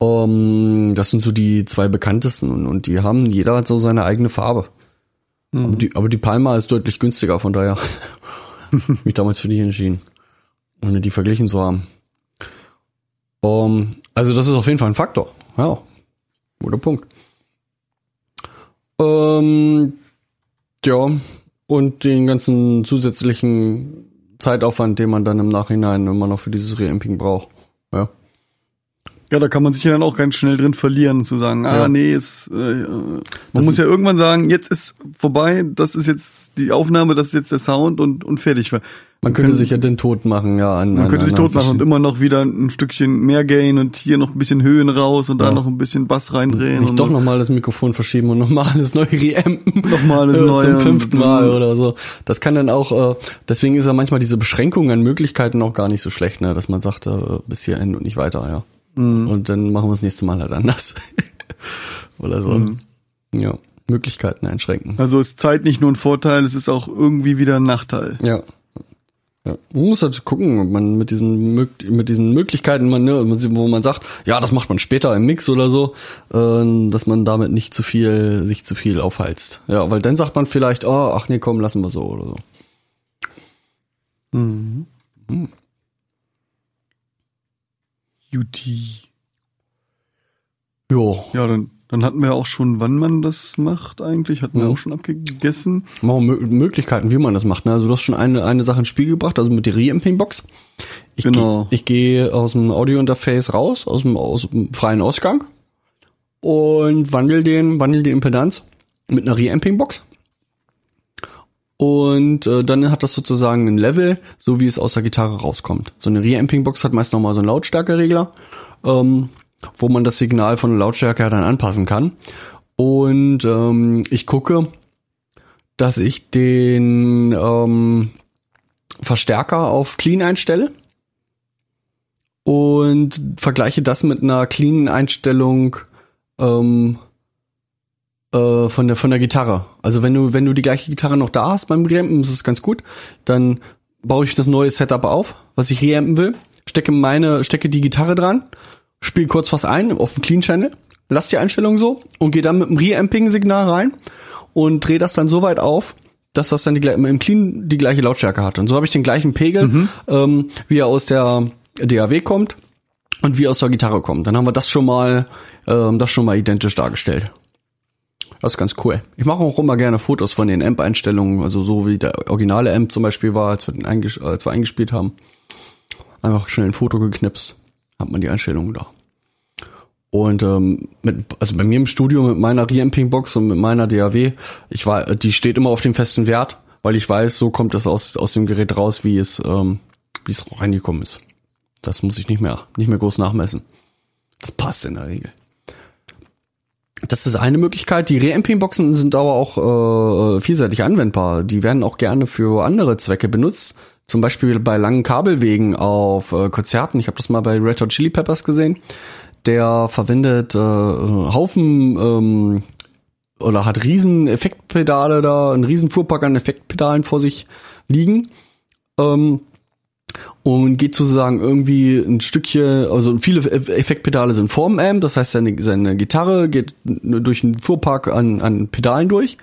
Ähm, das sind so die zwei bekanntesten und, und die haben, jeder hat so seine eigene Farbe. Aber, die, aber die Palma ist deutlich günstiger, von daher mich damals für die entschieden, ohne die verglichen zu haben. Ähm, also das ist auf jeden Fall ein Faktor. Ja, guter Punkt. Ähm, ja, und den ganzen zusätzlichen Zeitaufwand, den man dann im Nachhinein immer noch für dieses Reamping braucht. Ja. Da kann man sich ja dann auch ganz schnell drin verlieren, zu sagen, ah Ja. nee, es, äh, man Das muss ja irgendwann sagen, jetzt ist vorbei, das ist jetzt die Aufnahme, das ist jetzt der Sound und, und fertig. Man könnte sich ja den Tod machen, ja. An, Man an, könnte sich tot machen und immer noch wieder ein Stückchen mehr Gain und hier noch ein bisschen Höhen raus und da Ja. noch ein bisschen Bass reindrehen. Nicht und doch nochmal das Mikrofon verschieben und nochmal alles neu reampen. Nochmal alles Äh, neu Zum fünften Mal oder so. Das kann dann auch, äh, deswegen ist ja manchmal diese Beschränkung an Möglichkeiten auch gar nicht so schlecht, ne? dass man sagt, äh, bis hierhin und nicht weiter, ja. Mhm. Und dann machen wir das nächste Mal halt anders. oder so. Mhm. Ja. Möglichkeiten einschränken. Also ist Zeit nicht nur ein Vorteil, es ist auch irgendwie wieder ein Nachteil. Ja. Ja. Man muss halt gucken, ob man mit diesen, mit diesen Möglichkeiten, man, ne, wo man sagt, ja, das macht man später im Mix oder so, äh, dass man damit nicht zu viel, sich zu viel aufheizt. Ja, weil dann sagt man vielleicht, oh, ach nee, komm, lassen wir so oder so. Juti. Jo, Ja, dann, dann hatten wir auch schon, wann man das macht eigentlich, hatten wir Ja. auch schon abgegessen. Mö- Möglichkeiten, wie man das macht. Ne? Also du hast schon eine, eine Sache ins Spiel gebracht, also mit der Reamping-Box. Ich Genau. Geh, ich gehe aus dem Audio-Interface raus, aus dem, aus dem freien Ausgang und wandel den, wandel die Impedanz mit einer Reamping-Box. Und äh, dann hat das sozusagen ein Level, so wie es aus der Gitarre rauskommt. So eine Reamping-Box hat meist nochmal so einen Lautstärkeregler, ähm, wo man das Signal von der Lautstärke dann anpassen kann. Und ähm, ich gucke, dass ich den ähm, Verstärker auf Clean einstelle und vergleiche das mit einer cleanen Einstellung ähm, äh, von der von der Gitarre. Also wenn du wenn du die gleiche Gitarre noch da hast beim Reampen, ist es ganz gut. Dann baue ich das neue Setup auf, was ich reampen will, stecke meine stecke die Gitarre dran, spiele kurz was ein auf dem Clean Channel, lass die Einstellung so und gehe dann mit dem Reamping Signal rein und drehe das dann so weit auf, dass das dann die, im Clean die gleiche Lautstärke hat. Und so habe ich den gleichen Pegel, ähm, wie er aus der DAW kommt und wie aus der Gitarre kommt. Dann haben wir das schon mal, ähm, das schon mal identisch dargestellt. Das ist ganz cool. Ich mache auch immer gerne Fotos von den Amp-Einstellungen, also so wie der originale Amp zum Beispiel war, als wir, den einges als wir eingespielt haben. Einfach schnell ein Foto geknipst, hat man die Einstellungen da. Und ähm, mit, also bei mir im Studio mit meiner Reamping-Box und mit meiner DAW, ich war, die steht immer auf dem festen Wert, weil ich weiß, so kommt es aus, aus dem Gerät raus, wie es, ähm, wie es reingekommen ist. Das muss ich nicht mehr, nicht mehr groß nachmessen. Das passt in der Regel. Das ist eine Möglichkeit. Die Reamping-Boxen sind aber auch äh, vielseitig anwendbar. Die werden auch gerne für andere Zwecke benutzt. Zum Beispiel bei langen Kabelwegen auf äh, Konzerten. Ich habe das mal bei Red Hot Chili Peppers gesehen. Der verwendet äh, Haufen ähm, oder hat riesen Effektpedale da, einen riesen Fuhrpark an Effektpedalen vor sich liegen. Ähm, und geht sozusagen irgendwie ein Stückchen, also viele Effektpedale sind vorm Amp, das heißt seine, seine Gitarre geht durch einen Fuhrpark an, an Pedalen durch,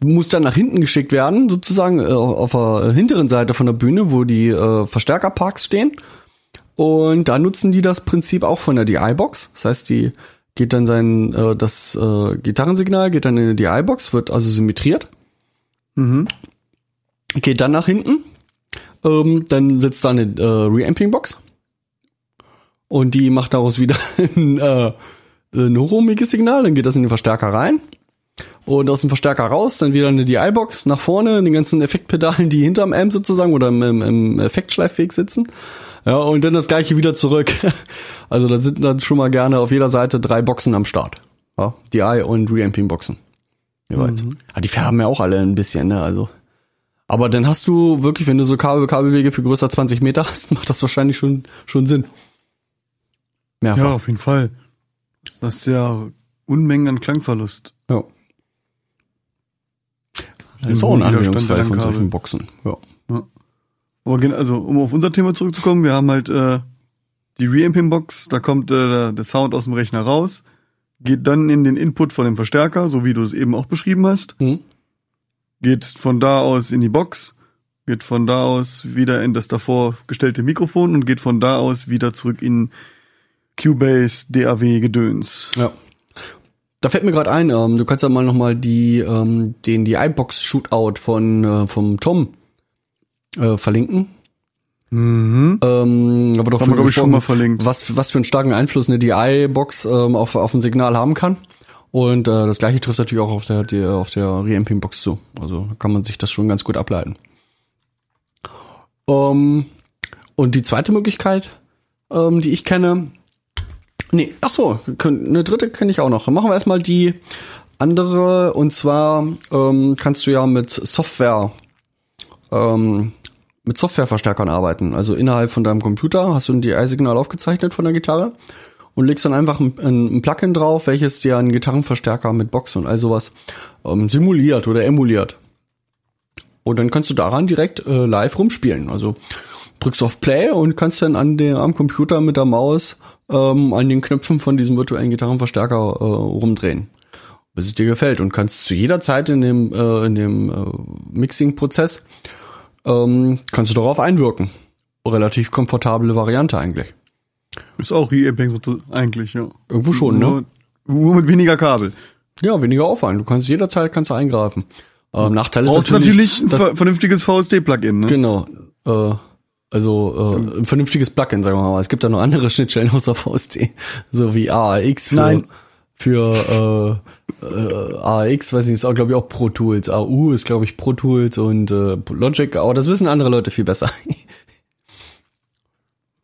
muss dann nach hinten geschickt werden, sozusagen äh, auf der hinteren Seite von der Bühne, wo die äh, Verstärkerparks stehen. Und da nutzen die das Prinzip auch von der DI-Box. Das heißt, die geht dann sein, äh, das äh, Gitarrensignal geht dann in die DI-Box, wird also symmetriert. Geht dann nach hinten. Ähm, dann sitzt da eine äh, Reamping-Box. Und die macht daraus wieder ein, äh, ein hochohmiges Signal. Dann geht das in den Verstärker rein. Und aus dem Verstärker raus, dann wieder eine DI-Box nach vorne, den ganzen Effektpedalen, die hinterm Amp sozusagen oder im, im, Effektschleifweg sitzen. Ja, und dann das gleiche wieder zurück. Also da sind dann schon mal gerne auf jeder Seite drei Boxen am Start. Ja, DI und Reamping Boxen. Jeweils. Ja, die färben ja auch alle ein bisschen, ne? Also. Aber dann hast du wirklich, wenn du so Kabel, Kabelwege für größer 20 Meter hast, macht das wahrscheinlich schon, schon Sinn. Mehrfach. Ja, auf jeden Fall. Das ist ja Unmengen an Klangverlust. Ja. Das ist auch ein Anwendungsfall von solchen Boxen. Ja. Aber gen- also, um auf unser Thema zurückzukommen, wir haben halt äh, die Reamping-Box, da kommt äh, der, Sound aus dem Rechner raus, geht dann in den Input von dem Verstärker, so wie du es eben auch beschrieben hast, Hm? Geht von da aus in die Box, geht von da aus wieder in das davor gestellte Mikrofon und geht von da aus wieder zurück in Cubase, DAW, Gedöns. Ja. Da fällt mir gerade ein, ähm, du kannst ja mal nochmal die, ähm, den die iBox Shootout von äh, vom Tom äh, verlinken. Mhm. Ähm, aber doch Haben wir, glaub ich, schon mal verlinkt. Was, was für einen starken Einfluss eine DI-Box ähm, auf, auf ein Signal haben kann. Und äh, das gleiche trifft natürlich auch auf der, die, auf der Reamping-Box zu. Also kann man sich das schon ganz gut ableiten. Ähm, und die zweite Möglichkeit, ähm, die ich kenne, nee, ach so, eine dritte kenne ich auch noch. Dann machen wir erstmal die andere und zwar ähm, kannst du ja mit Software ähm, mit Softwareverstärkern arbeiten. Also innerhalb von deinem Computer hast du ein DI-Signal aufgezeichnet von der Gitarre und legst dann einfach ein, ein, Plugin drauf, welches dir einen Gitarrenverstärker mit Box und all sowas ähm, simuliert oder emuliert. Und dann kannst du daran direkt äh, live rumspielen. Also drückst auf Play und kannst dann an der, am Computer mit der Maus ähm, an den Knöpfen von diesem virtuellen Gitarrenverstärker äh, rumdrehen. Bis es dir gefällt und kannst zu jeder Zeit in dem, äh, in dem äh, Mixing-Prozess ähm, kannst du darauf einwirken. Relativ komfortable Variante eigentlich. Ist auch sozusagen, eigentlich, ja. Irgendwo schon, ne? Nur, nur mit weniger Kabel. Ja, weniger Aufwand. Du kannst jederzeit kannst du eingreifen. Ähm, Nachteil ist Brauchst natürlich, natürlich ein ver vernünftiges VST-Plugin, ne? genau, äh, also äh, ein vernünftiges Plugin, sagen wir mal. Es gibt da noch andere Schnittstellen außer VST, so wie AAX für Nein. für äh, äh, AAX, weiß ich, ist auch glaube ich auch Pro Tools. AU ist glaube ich Pro Tools und äh, Logic, aber das wissen andere Leute viel besser.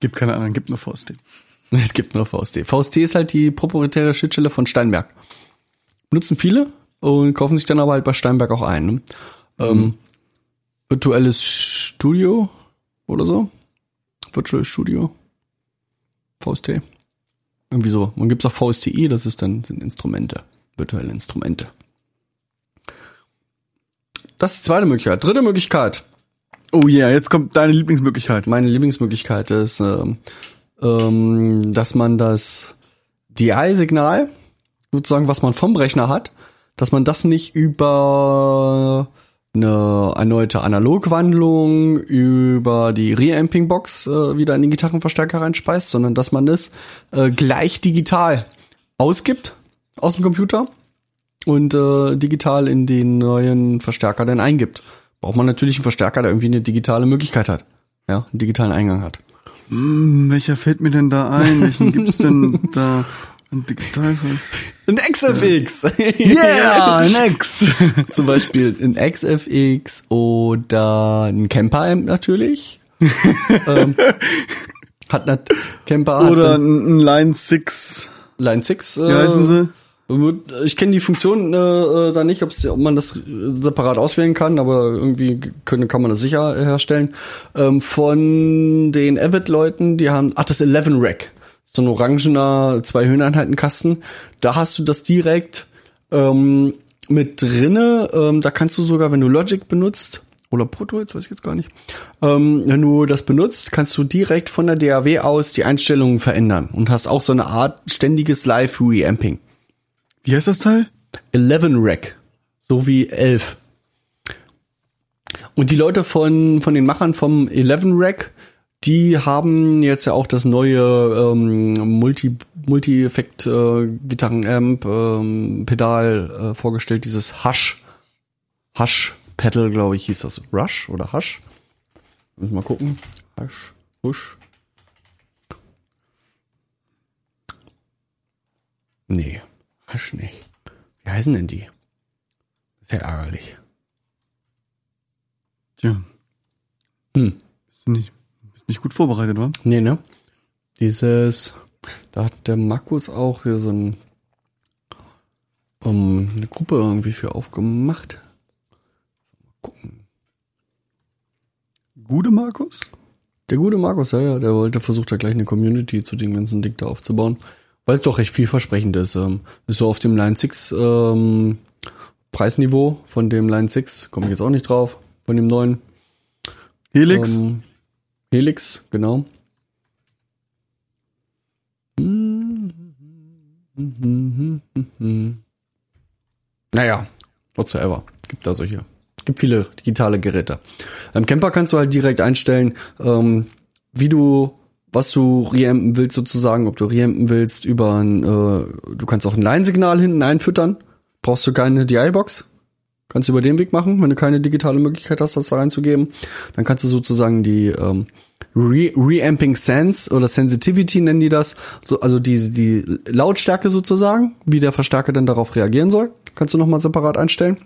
Gibt keine anderen, gibt nur VST. Es gibt nur VST. VST ist halt die proprietäre Schnittstelle von Steinberg. Nutzen viele und kaufen sich dann aber halt bei Steinberg auch ein. Ne? Ähm, virtuelles Studio oder so. Virtual Studio. VST. Irgendwie so. Man gibt's auch VSTI, das ist dann, sind Instrumente. Virtuelle Instrumente. Das ist die zweite Möglichkeit. Dritte Möglichkeit. Oh yeah, jetzt kommt deine Lieblingsmöglichkeit. Meine Lieblingsmöglichkeit ist, ähm, ähm, dass man das DI-Signal, sozusagen, was man vom Rechner hat, dass man das nicht über eine erneute Analogwandlung über die Reamping-Box äh, wieder in den Gitarrenverstärker reinspeist, sondern dass man das äh, gleich digital ausgibt aus dem Computer und äh, digital in den neuen Verstärker dann eingibt. Braucht man natürlich einen Verstärker, der irgendwie eine digitale Möglichkeit hat. Ja, einen digitalen Eingang hat. Hm, welcher fällt mir denn da ein? Welchen gibt's denn da? Ein digital Ein XFX. Yeah, next. Zum Beispiel ein XFX oder ein Camper-Amp natürlich. ähm, hat nat Camper Oder ein Line 6. Line 6. Äh, Wie heißen sie? Ich kenne die Funktion äh, äh, da nicht, ob's, ob man das äh, separat auswählen kann, aber irgendwie können, kann man das sicher herstellen. Ähm, von den Avid-Leuten, die haben, ach, das 11 Rack. So ein orangener zwei Höheneinheiten-Kasten. Da hast du das direkt ähm, mit drinne. Ähm, da kannst du sogar, wenn du Logic benutzt, oder Pro Tools, weiß ich jetzt gar nicht. Ähm, wenn du das benutzt, kannst du direkt von der DAW aus die Einstellungen verändern und hast auch so eine Art ständiges Live-Reamping. Wie heißt das Teil? 11 Rack. So wie 11. Und die Leute von, von den Machern vom 11 Rack, die haben jetzt ja auch das neue ähm, Multi, Multi-Effekt äh, Gitarrenamp ähm, Pedal äh, vorgestellt, dieses Hush. Hush Pedal, glaube ich, hieß das. Rush oder Hush? Müssen wir mal gucken. Hush, Hush. Nee, Hush nicht. Wie heißen denn die? Sehr ärgerlich. Tja. Hm. Bist nicht, bist Nicht gut vorbereitet, wa? Nee, ne? Dieses, da hat der Markus auch hier so ein, um, eine Gruppe irgendwie für aufgemacht. Mal gucken. Gute Markus? Der gute Markus, ja, ja, der wollte, versucht da gleich eine Community zu dem ganzen Ding da aufzubauen. Weil es doch recht vielversprechend ist. Ähm, ist so auf dem Line 6 ähm, Preisniveau von dem Line 6, komme ich jetzt auch nicht drauf, von dem neuen. Helix? Ähm, Helix, genau. Naja, whatsoever. Gibt da solche. Gibt viele digitale Geräte. Im Camper kannst du halt direkt einstellen, ähm, wie du, was du reampen willst sozusagen, ob du reampen willst über ein, äh, du kannst auch ein Line-Signal hinten einfüttern. Brauchst du keine DI-Box. Kannst du über den Weg machen, wenn du keine digitale Möglichkeit hast, das da reinzugeben. Dann kannst du sozusagen die ähm, Re Reamping Sense oder Sensitivity nennen die das. So, also die, die Lautstärke sozusagen, wie der Verstärker dann darauf reagieren soll. Kannst du nochmal separat einstellen.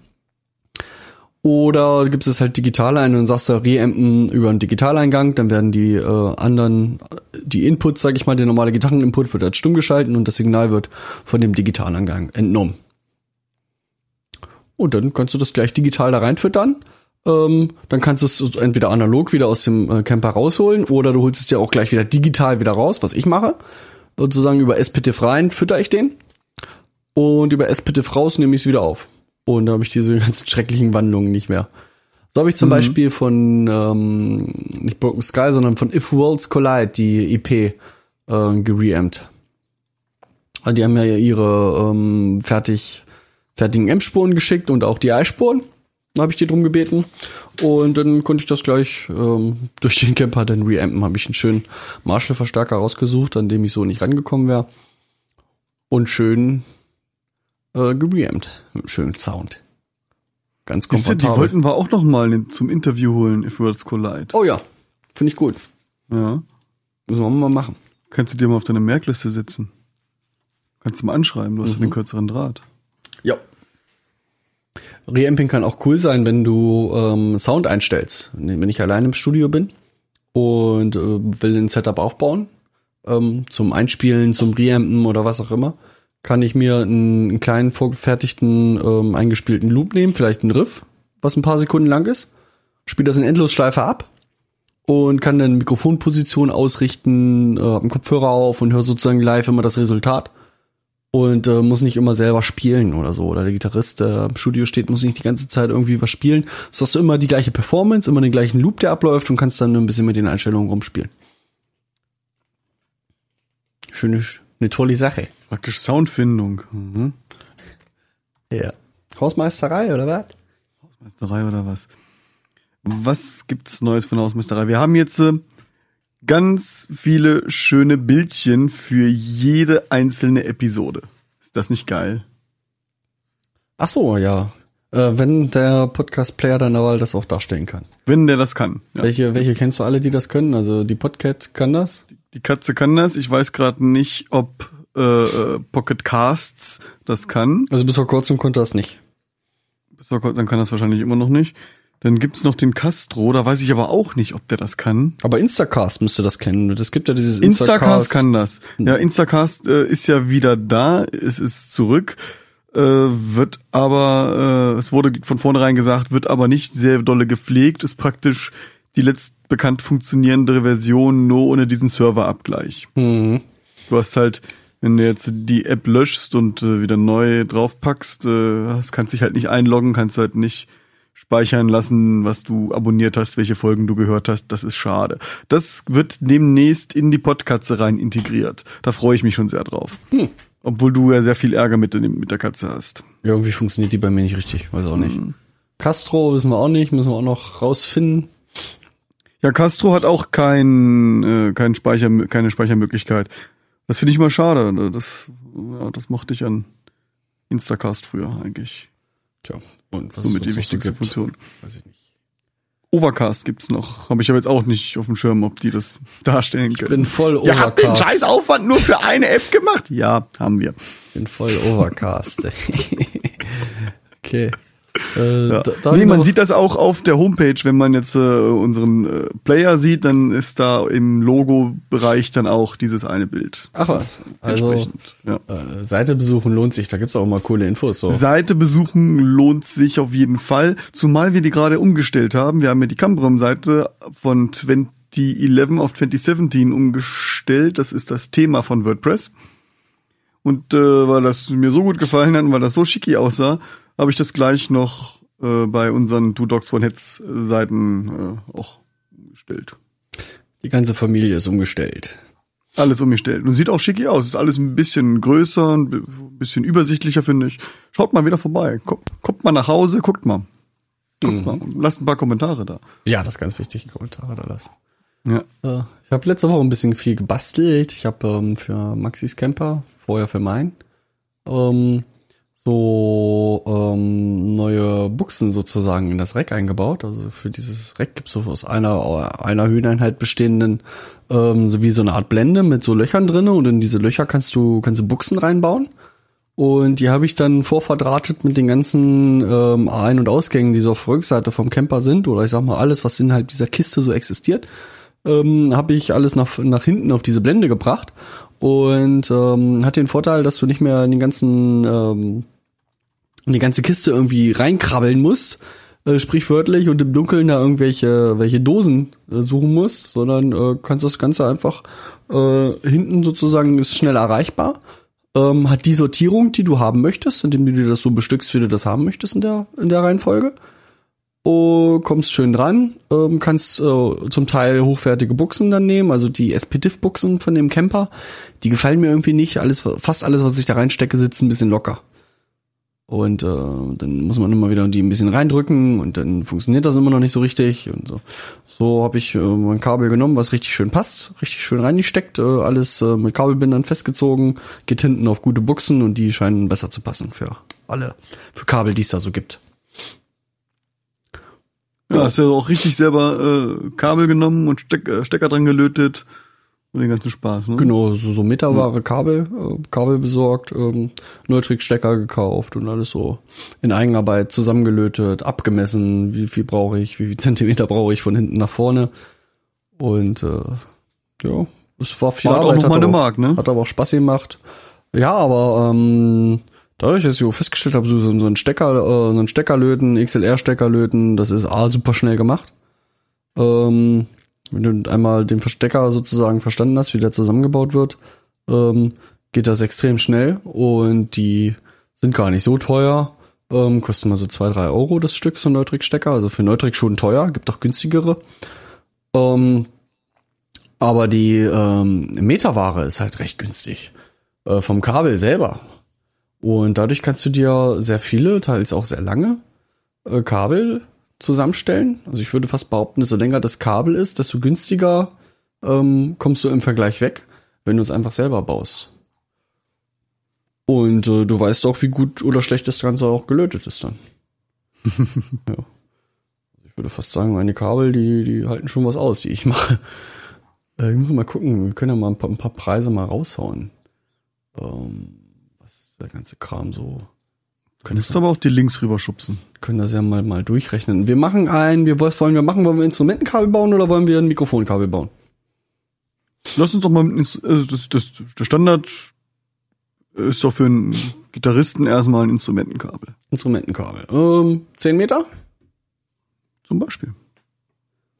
Oder gibst es halt digital ein und sagst da reampen über einen Digitaleingang, dann werden die äh, anderen, die Inputs, sag ich mal, der normale Gitarreninput wird als stumm geschalten und das Signal wird von dem Digitaleingang entnommen. Und dann kannst du das gleich digital da reinfüttern. Ähm, dann kannst du es entweder analog wieder aus dem äh, Camper rausholen oder du holst es dir auch gleich wieder digital wieder raus, was ich mache. Sozusagen über SPTIF rein fütter ich den. Und über SPTIF raus nehme ich es wieder auf. Und da habe ich diese ganzen schrecklichen Wandlungen nicht mehr. So habe ich zum Mhm. Beispiel von ähm, nicht Broken Sky, sondern von If Worlds Collide die EP äh, gereamt. Also die haben ja ihre ähm, fertig fertigen M-Spuren geschickt und auch die I-Spuren. Da habe ich die drum gebeten. Und dann konnte ich das gleich ähm, durch den Camper dann reampen. Habe ich einen schönen Marshall-Verstärker rausgesucht, an dem ich so nicht rangekommen wäre. Und schön äh, gereamt. Mit einem schönen Sound. Ganz du, die komfortabel. wollten wir auch noch mal zum Interview holen, If Worlds Collide. oh ja, finde ich gut. Ja. Müssen wir mal machen. Kannst du dir mal auf deine Merkliste setzen. Kannst du mal anschreiben, du hast ja Mhm. den kürzeren Draht. Ja. Reamping kann auch cool sein, wenn du ähm, Sound einstellst. Wenn ich allein im Studio bin und äh, will ein Setup aufbauen, ähm, zum Einspielen, zum Reampen oder was auch immer, kann ich mir einen, einen kleinen vorgefertigten ähm, eingespielten Loop nehmen, vielleicht einen Riff, was ein paar Sekunden lang ist, spiele das in Endlosschleife ab und kann dann Mikrofonposition ausrichten, äh, hab einen Kopfhörer auf und höre sozusagen live immer das Resultat und äh, muss nicht immer selber spielen oder so. Oder der Gitarrist, der im Studio steht, muss nicht die ganze Zeit irgendwie was spielen. So hast du immer die gleiche Performance, immer den gleichen Loop, der abläuft und kannst dann ein bisschen mit den Einstellungen rumspielen. Schöne, eine tolle Sache. Praktisch Soundfindung. Mhm. Ja. Hausmeisterei oder was? Hausmeisterei oder was? Was gibt's Neues von der Hausmeisterei? Wir haben jetzt äh, ganz viele schöne Bildchen für jede einzelne Episode. Ist das nicht geil? Ach so, ja. Äh, wenn der Podcast-Player dann aber das auch darstellen kann. Wenn der das kann. Ja. Welche, welche kennst du alle, die das können? Also die Podcat kann das? Die Katze kann das. Ich weiß gerade nicht, ob äh, äh, Pocket Casts das kann. Also bis vor kurzem konnte das nicht. Bis vor kurzem- Dann kann das wahrscheinlich immer noch nicht. Dann gibt's noch den Castro. Da weiß ich aber auch nicht, ob der das kann. Aber Instacast müsste das kennen. Das gibt ja dieses Instacast kann das. Ja, Instacast äh, ist ja wieder da, es ist zurück, äh, wird aber, äh, es wurde von vornherein gesagt, wird aber nicht sehr dolle gepflegt, ist praktisch die letzt bekannt funktionierende Version, nur ohne diesen Serverabgleich. Mhm. Du hast halt, wenn du jetzt die App löschst und äh, wieder neu draufpackst, äh, das kannst dich halt nicht einloggen, kannst halt nicht speichern lassen, was du abonniert hast, welche Folgen du gehört hast. Das ist schade. Das wird demnächst in die Podkatze rein integriert. Da freue ich mich schon sehr drauf. Hm. Obwohl du ja sehr viel Ärger mit, mit der Katze hast. Ja, irgendwie funktioniert die bei mir nicht richtig. Weiß auch nicht. Castro wissen wir auch nicht, müssen wir auch noch rausfinden. Ja, Castro hat auch kein, äh, kein Speicher, keine Speichermöglichkeit. Das finde ich mal schade. Das, ja, das mochte ich an Instacast früher eigentlich. Tja, und was Somit die es sonst noch so wichtigste gibt, Funktion. Weiß ich nicht. Overcast gibt's noch. Habe ich aber jetzt auch nicht auf dem Schirm, ob die das darstellen können. Bin voll Ihr habt den Overcast. scheiß Aufwand nur für eine App gemacht? Ja, haben wir. Bin voll Overcast. okay. Äh, Ja. da- da nee, man sieht das auch auf der Homepage, wenn man jetzt äh, unseren äh, Player sieht, dann ist da im Logo-Bereich dann auch dieses eine Bild. Ach was. Also Entsprechend. Ja. äh, Seite besuchen lohnt sich. Da gibt's auch mal coole Infos. So. Seite besuchen lohnt sich auf jeden Fall, zumal wir die gerade umgestellt haben. Wir haben ja die Cambrum-Seite von 2011 auf 2017 umgestellt. Das ist das Thema von WordPress. Und äh, weil das mir so gut gefallen hat und weil das so schicki aussah, habe ich das gleich noch äh, bei unseren Two Dogs One Heads Seiten äh, auch umgestellt. Die ganze Familie ist umgestellt. Alles umgestellt. Und sieht auch schicki aus. Ist alles ein bisschen größer, ein bi- bisschen übersichtlicher, finde ich. Schaut mal wieder vorbei. Kommt, kommt mal nach Hause, guckt mal. Guckt mal. und Lasst ein paar Kommentare da. Ja, das ist ganz wichtig. Kommentare da lassen. Ja. Äh, ich habe letzte Woche ein bisschen viel gebastelt. Ich habe ähm, für Maxis Camper, vorher für meinen, ähm, so ähm, neue Buchsen sozusagen in das Rack eingebaut. Also für dieses Rack gibt's so aus einer, einer Höheneinheit bestehenden ähm, so wie so eine Art Blende mit so Löchern drinne und in diese Löcher kannst du kannst du Buchsen reinbauen. Und die habe ich dann vorverdrahtet mit den ganzen ähm, Ein- und Ausgängen, die so auf der Rückseite vom Camper sind, oder ich sag mal alles, was innerhalb dieser Kiste so existiert, ähm, habe ich alles nach, nach hinten auf diese Blende gebracht. Und ähm, hat den Vorteil, dass du nicht mehr den ganzen ähm, in die ganze Kiste irgendwie reinkrabbeln musst, äh, sprichwörtlich, und im Dunkeln da irgendwelche welche Dosen äh, suchen musst, sondern äh, kannst das Ganze einfach äh, hinten sozusagen ist schnell erreichbar. Ähm, hat die Sortierung, die du haben möchtest, indem du dir das so bestückst, wie du das haben möchtest in der, in der Reihenfolge. Oh, kommst schön dran, ähm, kannst äh, zum Teil hochwertige Buchsen dann nehmen, also die SPDIF-Buchsen von dem Camper, die gefallen mir irgendwie nicht. Alles, fast alles, was ich da reinstecke, sitzt ein bisschen locker. Und äh, dann muss man immer wieder die ein bisschen reindrücken und dann funktioniert das immer noch nicht so richtig. Und so, so habe ich äh, mein Kabel genommen, was richtig schön passt, richtig schön reingesteckt, äh, alles äh, mit Kabelbindern festgezogen, geht hinten auf gute Buchsen und die scheinen besser zu passen für alle, für Kabel, die es da so gibt. Ja, hast ja auch richtig selber äh, Kabel genommen und Steck, äh, Stecker dran gelötet und den ganzen Spaß, ne? Genau, so, so meterware Kabel, äh, Kabel besorgt, ähm, Neutrik-Stecker gekauft und alles so in Eigenarbeit zusammengelötet, abgemessen, wie viel brauche ich, wie viel Zentimeter brauche ich von hinten nach vorne. Und äh, ja, es war viel Hat auch Arbeit. noch mal aber Mark, ne? Hat aber auch Spaß gemacht. Ja, aber ähm, dadurch, dass ich festgestellt habe, so, so so ein Stecker, äh, so ein Steckerlöten, XLR-Steckerlöten, das ist A, super schnell gemacht. Ähm, wenn du einmal den Verstecker sozusagen verstanden hast, wie der zusammengebaut wird, ähm, geht das extrem schnell und die sind gar nicht so teuer. Ähm, kosten mal so zwei drei Euro das Stück, so ein Neutrik-Stecker. Also für Neutrik schon teuer, gibt auch günstigere. Ähm, aber die ähm, Meterware ist halt recht günstig. Äh, vom Kabel selber. Und dadurch kannst du dir sehr viele, teils auch sehr lange äh, Kabel zusammenstellen. Also ich würde fast behaupten, desto länger das Kabel ist, desto günstiger ähm, kommst du im Vergleich weg, wenn du es einfach selber baust. Und äh, du weißt auch, wie gut oder schlecht das Ganze auch gelötet ist dann. ja. Ich würde fast sagen, meine Kabel, die, die halten schon was aus, die ich mache. Äh, ich muss mal gucken, wir können ja mal ein paar, ein paar Preise mal raushauen. Ähm, was der ganze Kram so. Du Können musst aber auch die Links rüberschubsen. können das ja mal, mal durchrechnen. Wir machen ein, wir was wollen wir machen? Wollen wir Instrumentenkabel bauen oder wollen wir ein Mikrofonkabel bauen? Lass uns doch mal, also das, das, der Standard ist doch für einen Gitarristen erstmal ein Instrumentenkabel. Instrumentenkabel. Ähm, 10 Meter? Zum Beispiel.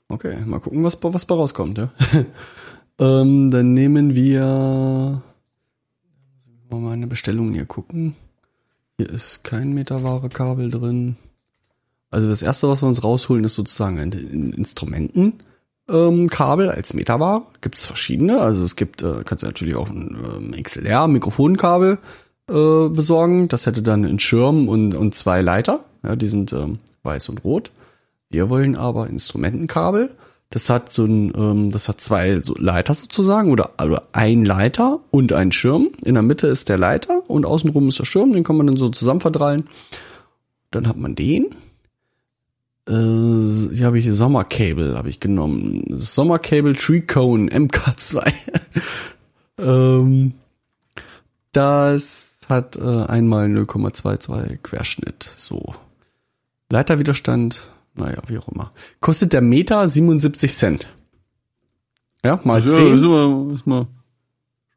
Okay, mal gucken, was, was bei rauskommt, ja. ähm, dann nehmen wir mal meine Bestellung hier gucken. Hier ist kein meterware Kabel drin. Also das erste, was wir uns rausholen, ist sozusagen ein Instrumenten. Ähm, Kabel als Meterware gibt es verschiedene. Also es gibt, äh, kannst du natürlich auch ein ähm, XLR Mikrofonkabel äh, besorgen. Das hätte dann einen Schirm und, und zwei Leiter. Ja, die sind ähm, weiß und rot. Wir wollen aber Instrumentenkabel. Das hat so ein, ähm, das hat zwei so Leiter sozusagen oder, oder ein Leiter und ein Schirm. In der Mitte ist der Leiter und außenrum ist der Schirm. Den kann man dann so zusammen verdrallen. Dann hat man den. Äh, hier habe ich Sommercable habe ich genommen. Sommercable Tree Cone MK2. ähm, das hat äh, einmal 0,22 Querschnitt. So. Leiterwiderstand, naja, wie auch immer. Kostet der Meter 77 Cent. Ja, mal Ja, 10. ist mal, ist mal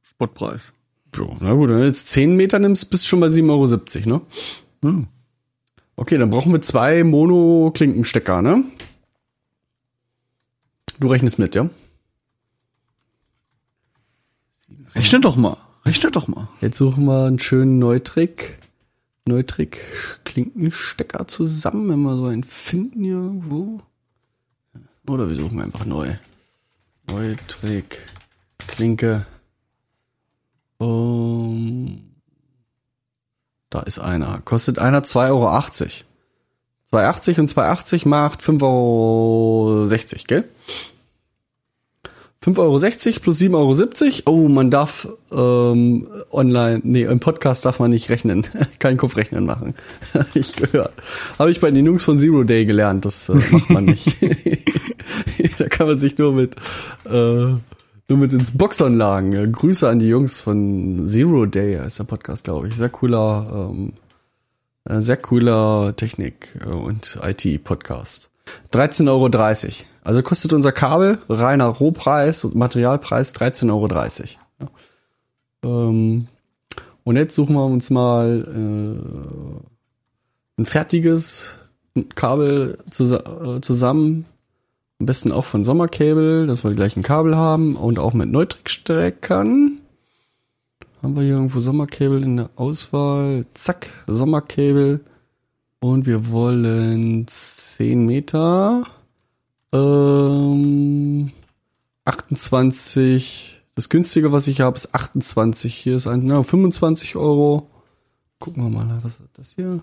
Spottpreis. So, na gut, wenn du jetzt 10 Meter nimmst, bist du schon bei 7,70 Euro, ne? Hm. Okay, dann brauchen wir zwei Mono-Klinkenstecker, ne? Du rechnest mit, ja? Rechne doch mal. Rechne doch mal. Jetzt suchen wir einen schönen Neutrik. Neutrik Klinkenstecker zusammen, wenn wir so einen finden hier irgendwo. Oder wir suchen einfach neu. Neutrik Klinke. Um, da ist einer. Kostet einer 2,80 Euro. 2,80 und 2,80 macht 5,60 Euro, gell? 5,60 Euro plus 7,70 Euro. Oh, man darf ähm, online, nee, im Podcast darf man nicht rechnen. Kein Kopfrechnen machen. ich gehört. Habe ich bei den Jungs von Zero Day gelernt. Das äh, macht man nicht. da kann man sich nur mit, äh, nur mit ins Boxern lagen. Äh, Grüße an die Jungs von Zero Day, ist der Podcast, glaube ich. Sehr cooler, ähm, äh, sehr cooler Technik- äh, und IT-Podcast. 13,30 Euro. Also kostet unser Kabel, reiner Rohpreis und Materialpreis 13,30 Euro. Ja. Ähm, und jetzt suchen wir uns mal äh, ein fertiges Kabel zusa äh, zusammen. Am besten auch von Sommercable, dass wir die gleichen Kabel haben und auch mit Neutrik-Steckern. Haben wir hier irgendwo Sommercable in der Auswahl? Zack, Sommercable. Und wir wollen 10 Meter. Ähm, 28. Das günstige, was ich habe, ist 28. Hier ist ein, na, 25 Euro. Gucken wir mal, was ist das hier?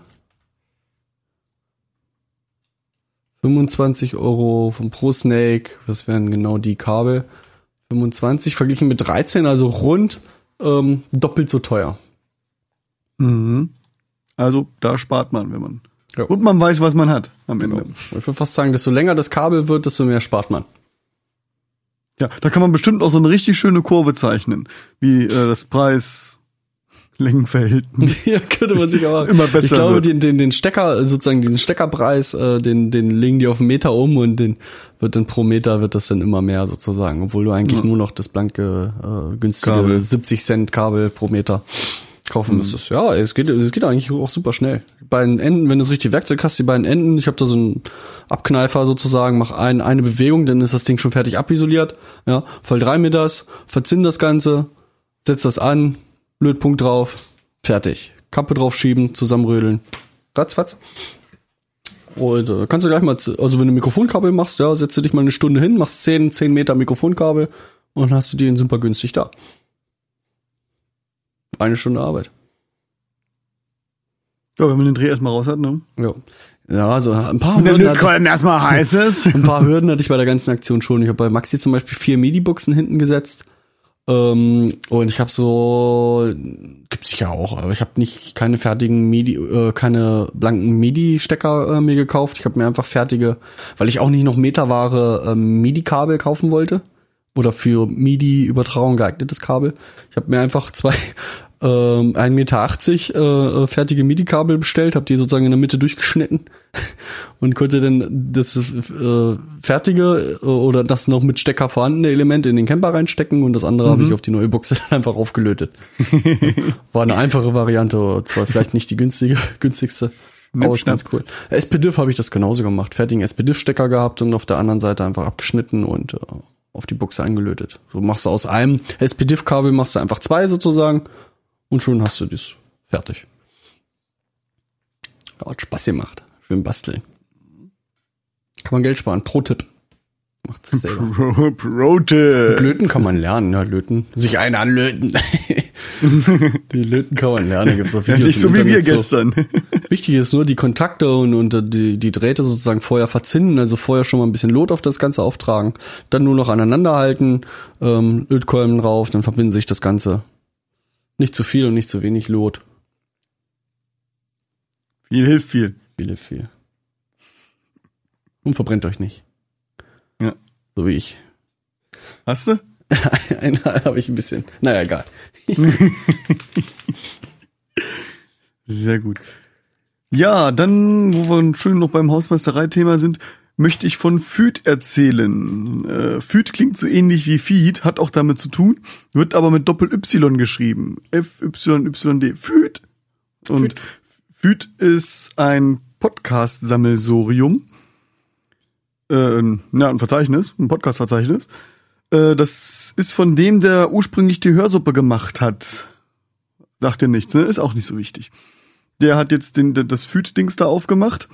25 Euro vom Pro Snake. Das wären genau die Kabel. 25 verglichen mit 13, also rund ähm, doppelt so teuer. Mhm. Also da spart man, wenn man. Ja. Und man weiß, was man hat am Ende. Ich würde fast sagen, desto länger das Kabel wird, desto mehr spart man. Ja, da kann man bestimmt auch so eine richtig schöne Kurve zeichnen, wie äh, das Preis Längenverhältnis. Ja, könnte man sich aber Immer besser Ich glaube, wird. den, den, den Stecker, sozusagen den Steckerpreis, äh, den, den legen die auf einen Meter um und den wird dann pro Meter wird das dann immer mehr sozusagen, obwohl du eigentlich Ja. nur noch das blanke, äh, günstige Kabel. 70 Cent Kabel pro Meter kaufen müsstest. Ja, es geht, es geht eigentlich auch super schnell. Bei den Enden, wenn du das richtige Werkzeug hast, die beiden Enden, ich habe da so einen Abkneifer sozusagen, mach ein, eine Bewegung, dann ist das Ding schon fertig abisoliert. Ja, voll drei mir das, verzinn das Ganze, setz das an, Lötpunkt drauf, fertig. Kappe draufschieben, zusammenrödeln. Ratzfatz. Und äh, kannst du gleich mal, also wenn du Mikrofonkabel machst, ja, setzt du dich mal eine Stunde hin, machst 10, 10 Meter Mikrofonkabel und dann hast du den super günstig da. Eine Stunde Arbeit. Ja, wenn man den Dreh erstmal raus hat, ne? Ja. Ja, also ein paar Hürden hatte, Lötkolben erstmal heiß ist. ein paar Hürden hatte ich bei der ganzen Aktion schon. Ich habe bei Maxi zum Beispiel vier MIDI-Buchsen hinten gesetzt. Ähm, und ich habe so, gibt's sicher auch, aber ich habe nicht keine fertigen MIDI, äh, keine blanken MIDI-Stecker äh, mir gekauft. Ich habe mir einfach fertige, weil ich auch nicht noch Meterware ähm, MIDI-Kabel kaufen wollte oder für MIDI-Übertragung geeignetes Kabel. Ich habe mir einfach zwei ähm, 1,80 Meter äh, äh, fertige MIDI-Kabel bestellt, habe die sozusagen in der Mitte durchgeschnitten und konnte dann das äh, fertige äh, oder das noch mit Stecker vorhandene Element in den Camper reinstecken und das andere habe ich auf die neue Buchse dann einfach aufgelötet. War eine einfache Variante, zwar vielleicht nicht die günstige, günstigste, aber ist ganz cool. SPDIF habe ich das genauso gemacht. Fertigen SPDIF-Stecker gehabt und auf der anderen Seite einfach abgeschnitten und äh, auf die Buchse eingelötet. So machst du aus einem SPDIF-Kabel machst du einfach zwei sozusagen und schon hast du das fertig. Ja, hat Spaß gemacht. Schön basteln. Kann man Geld sparen. Pro-Tipp. Macht's selber. Pro, Pro-Tip. Löten kann man lernen, ja, löten. Sich einen anlöten. die Löten kann man lernen, da gibt's auch Ja, Videos nicht so im wie wir gestern. Wichtig ist nur die Kontakte und, und die, die Drähte sozusagen vorher verzinnen, also vorher schon mal ein bisschen Lot auf das Ganze auftragen, dann nur noch aneinander halten, ähm, Lötkolben drauf, dann verbinden sich das Ganze. Nicht zu viel und nicht zu wenig Lot. Viel hilft viel. Viele viel. Und verbrennt euch nicht. Ja. So wie ich. Hast du? Einmal habe ich ein bisschen. Naja, egal. Sehr gut. Ja, dann, wo wir schön noch beim Hausmeisterei-Thema sind, möchte ich von Feed erzählen. Äh, Feed klingt so ähnlich wie Feed, hat auch damit zu tun, wird aber mit Doppel-Y geschrieben. F-Y-Y-D. Feed. Und Feed ist ein Podcast-Sammelsorium. Äh, na, ein Verzeichnis, ein Podcast-Verzeichnis. Äh, das ist von dem, der ursprünglich die Hörsuppe gemacht hat. Sagt dir nichts, ne? Ist auch nicht so wichtig. Der hat jetzt den, das Feed-Dings da aufgemacht.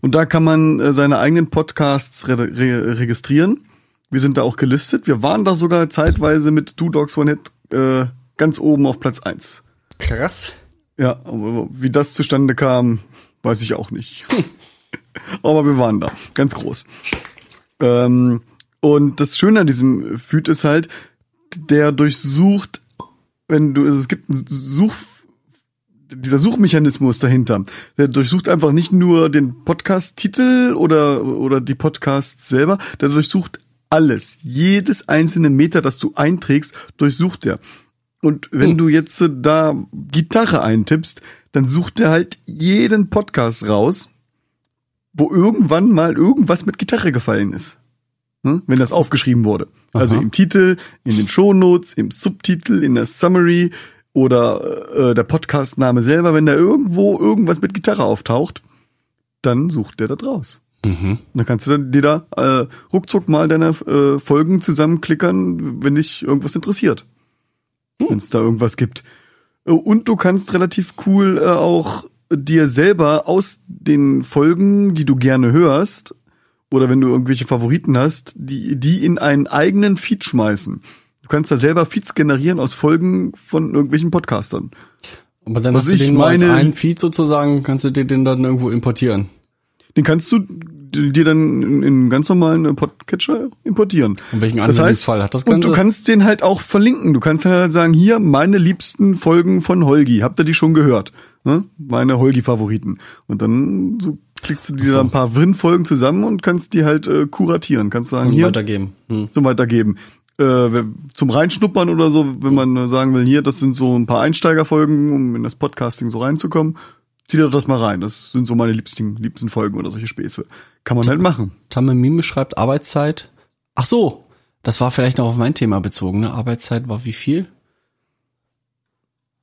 Und da kann man äh, seine eigenen Podcasts re re registrieren. Wir sind da auch gelistet. Wir waren da sogar zeitweise mit Two Dogs One Head äh, ganz oben auf Platz eins. Krass. Ja, aber wie das zustande kam, weiß ich auch nicht. aber wir waren da, ganz groß. Ähm, und das Schöne an diesem Feed ist halt, der durchsucht, wenn du, also es gibt einen Such, dieser Suchmechanismus dahinter, der durchsucht einfach nicht nur den Podcast-Titel oder, oder die Podcasts selber, der durchsucht alles. Jedes einzelne Meter, das du einträgst, durchsucht der. Und wenn Hm. du jetzt äh, da Gitarre eintippst, dann sucht er halt jeden Podcast raus, wo irgendwann mal irgendwas mit Gitarre gefallen ist. Hm? Wenn das aufgeschrieben wurde. Also Aha. im Titel, in den Shownotes, im Subtitel, in der Summary oder äh, der Podcastname selber, wenn da irgendwo irgendwas mit Gitarre auftaucht, dann sucht der da draus. Mhm. Und dann kannst du dir da äh, ruckzuck mal deine äh, Folgen zusammenklickern, wenn dich irgendwas interessiert. Wenn es da irgendwas gibt. Äh, Und du kannst relativ cool äh, auch dir selber aus den Folgen, die du gerne hörst, oder wenn du irgendwelche Favoriten hast, die, die in einen eigenen Feed schmeißen. Du kannst da selber Feeds generieren aus Folgen von irgendwelchen Podcastern. Aber dann Was hast du den nur als meine- einen Feed sozusagen, kannst du dir den dann irgendwo importieren. Den kannst du dir dann in, in ganz normalen Podcatcher importieren. Und welchen Das heißt, Anwendungsfall hat das und Ganze? du kannst den halt auch verlinken. Du kannst halt sagen, hier meine liebsten Folgen von Holgi. Habt ihr die schon gehört? Ne? Meine Holgi-Favoriten. Und dann so klickst du dir da ein paar Win-Folgen zusammen und kannst die halt äh, kuratieren. Kannst sagen, Zum hier weitergeben. Hm. zum Weitergeben. Äh, zum Reinschnuppern oder so, wenn man äh, sagen will, hier, das sind so ein paar Einsteigerfolgen, um in das Podcasting so reinzukommen, zieh dir doch das mal rein. Das sind so meine liebsten, liebsten Folgen oder solche Späße. Kann man halt machen. Tamme Mime schreibt Arbeitszeit. Ach so, das war vielleicht noch auf mein Thema bezogen. Ne? Arbeitszeit war wie viel?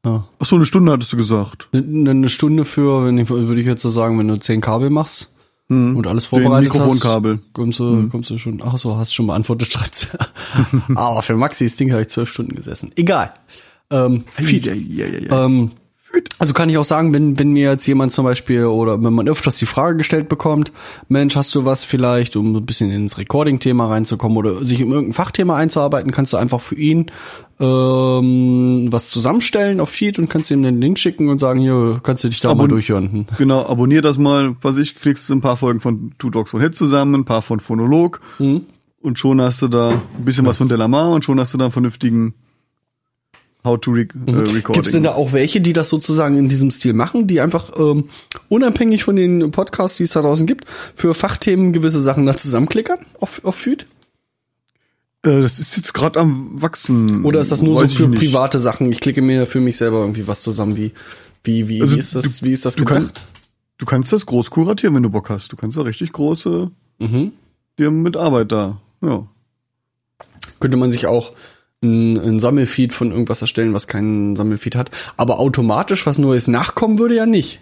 Ja. Ach so, eine Stunde hattest du gesagt. Eine eine Stunde für, wenn ich, würde ich jetzt so sagen, wenn du zehn Kabel machst Hm. und alles vorbereitet Mikrofonkabel. hast, kommst du, kommst du schon, ach so, hast schon beantwortet, schreibt's. Aber für Maxis Ding habe ich zwölf Stunden gesessen. Egal. Ähm. Ja, ja, ja, ja. Ähm, also kann ich auch sagen, wenn, wenn mir jetzt jemand zum Beispiel oder wenn man öfters die Frage gestellt bekommt, Mensch, hast du was vielleicht, um ein bisschen ins Recording-Thema reinzukommen oder sich in irgendein Fachthema einzuarbeiten, kannst du einfach für ihn ähm, was zusammenstellen auf Feed und kannst ihm den Link schicken und sagen, hier, kannst du dich da mal Abon- durchhören. Hm. Genau, abonnier das mal, was ich, klickst ein paar Folgen von Two Dogs One Hit zusammen, ein paar von Phonolog Mhm. und schon hast du da ein bisschen was von Delamar und schon hast du da einen vernünftigen How to re äh, Recording. Gibt es Mhm. denn da auch welche, die das sozusagen in diesem Stil machen, die einfach ähm, unabhängig von den Podcasts, die es da draußen gibt, für Fachthemen gewisse Sachen da zusammenklickern auf, auf Feed? Äh, das ist jetzt gerade am wachsen. Oder ist das nur Weiß so für private Sachen? Ich klicke mir für mich selber irgendwie was zusammen. Wie, wie, wie, Also wie ist das, du- wie ist das du gedacht? kannst- Du kannst das groß kuratieren, wenn du Bock hast. Du kannst da richtig große Mhm. dir mit Arbeit da. Ja. Könnte man sich auch ein, ein Sammelfeed von irgendwas erstellen, was keinen Sammelfeed hat. Aber automatisch was Neues nachkommen würde ja nicht.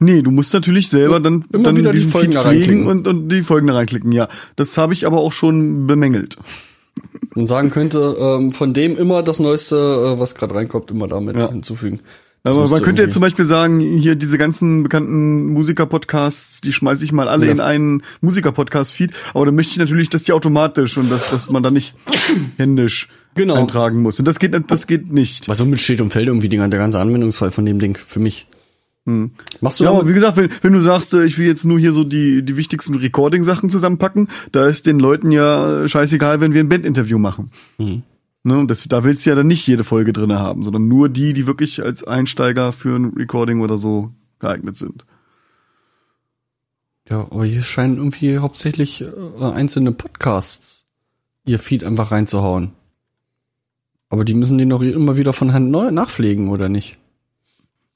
Nee, du musst natürlich selber dann, Immer dann wieder die Folgen Feed pflegen reinklicken. und, und die Folgen da reinklicken, ja. Das habe ich aber auch schon bemängelt. Und sagen könnte, ähm, von dem immer das Neueste, äh, was gerade reinkommt, immer damit Ja. hinzufügen. Aber man könnte jetzt zum Beispiel sagen, hier diese ganzen bekannten Musiker-Podcasts, die schmeiße ich mal alle Ja. in einen Musiker-Podcast-Feed. Aber dann möchte ich natürlich, dass die automatisch und dass, dass man da nicht händisch Genau. eintragen muss. Und das geht, das geht nicht. Weil somit steht und fällt irgendwie der ganze Anwendungsfall von dem Ding für mich. Machst du Ja, aber wie gesagt, wenn, wenn du sagst, äh, ich will jetzt nur hier so die, die wichtigsten Recording-Sachen zusammenpacken, da ist den Leuten ja scheißegal, wenn wir ein Bandinterview machen. Mhm. Ne, das, da willst du ja dann nicht jede Folge drinne haben, sondern nur die, die wirklich als Einsteiger für ein Recording oder so geeignet sind. Ja, aber hier scheinen irgendwie hauptsächlich äh, einzelne Podcasts ihr Feed einfach reinzuhauen. Aber die müssen den doch immer wieder von Hand neu nachpflegen, oder nicht?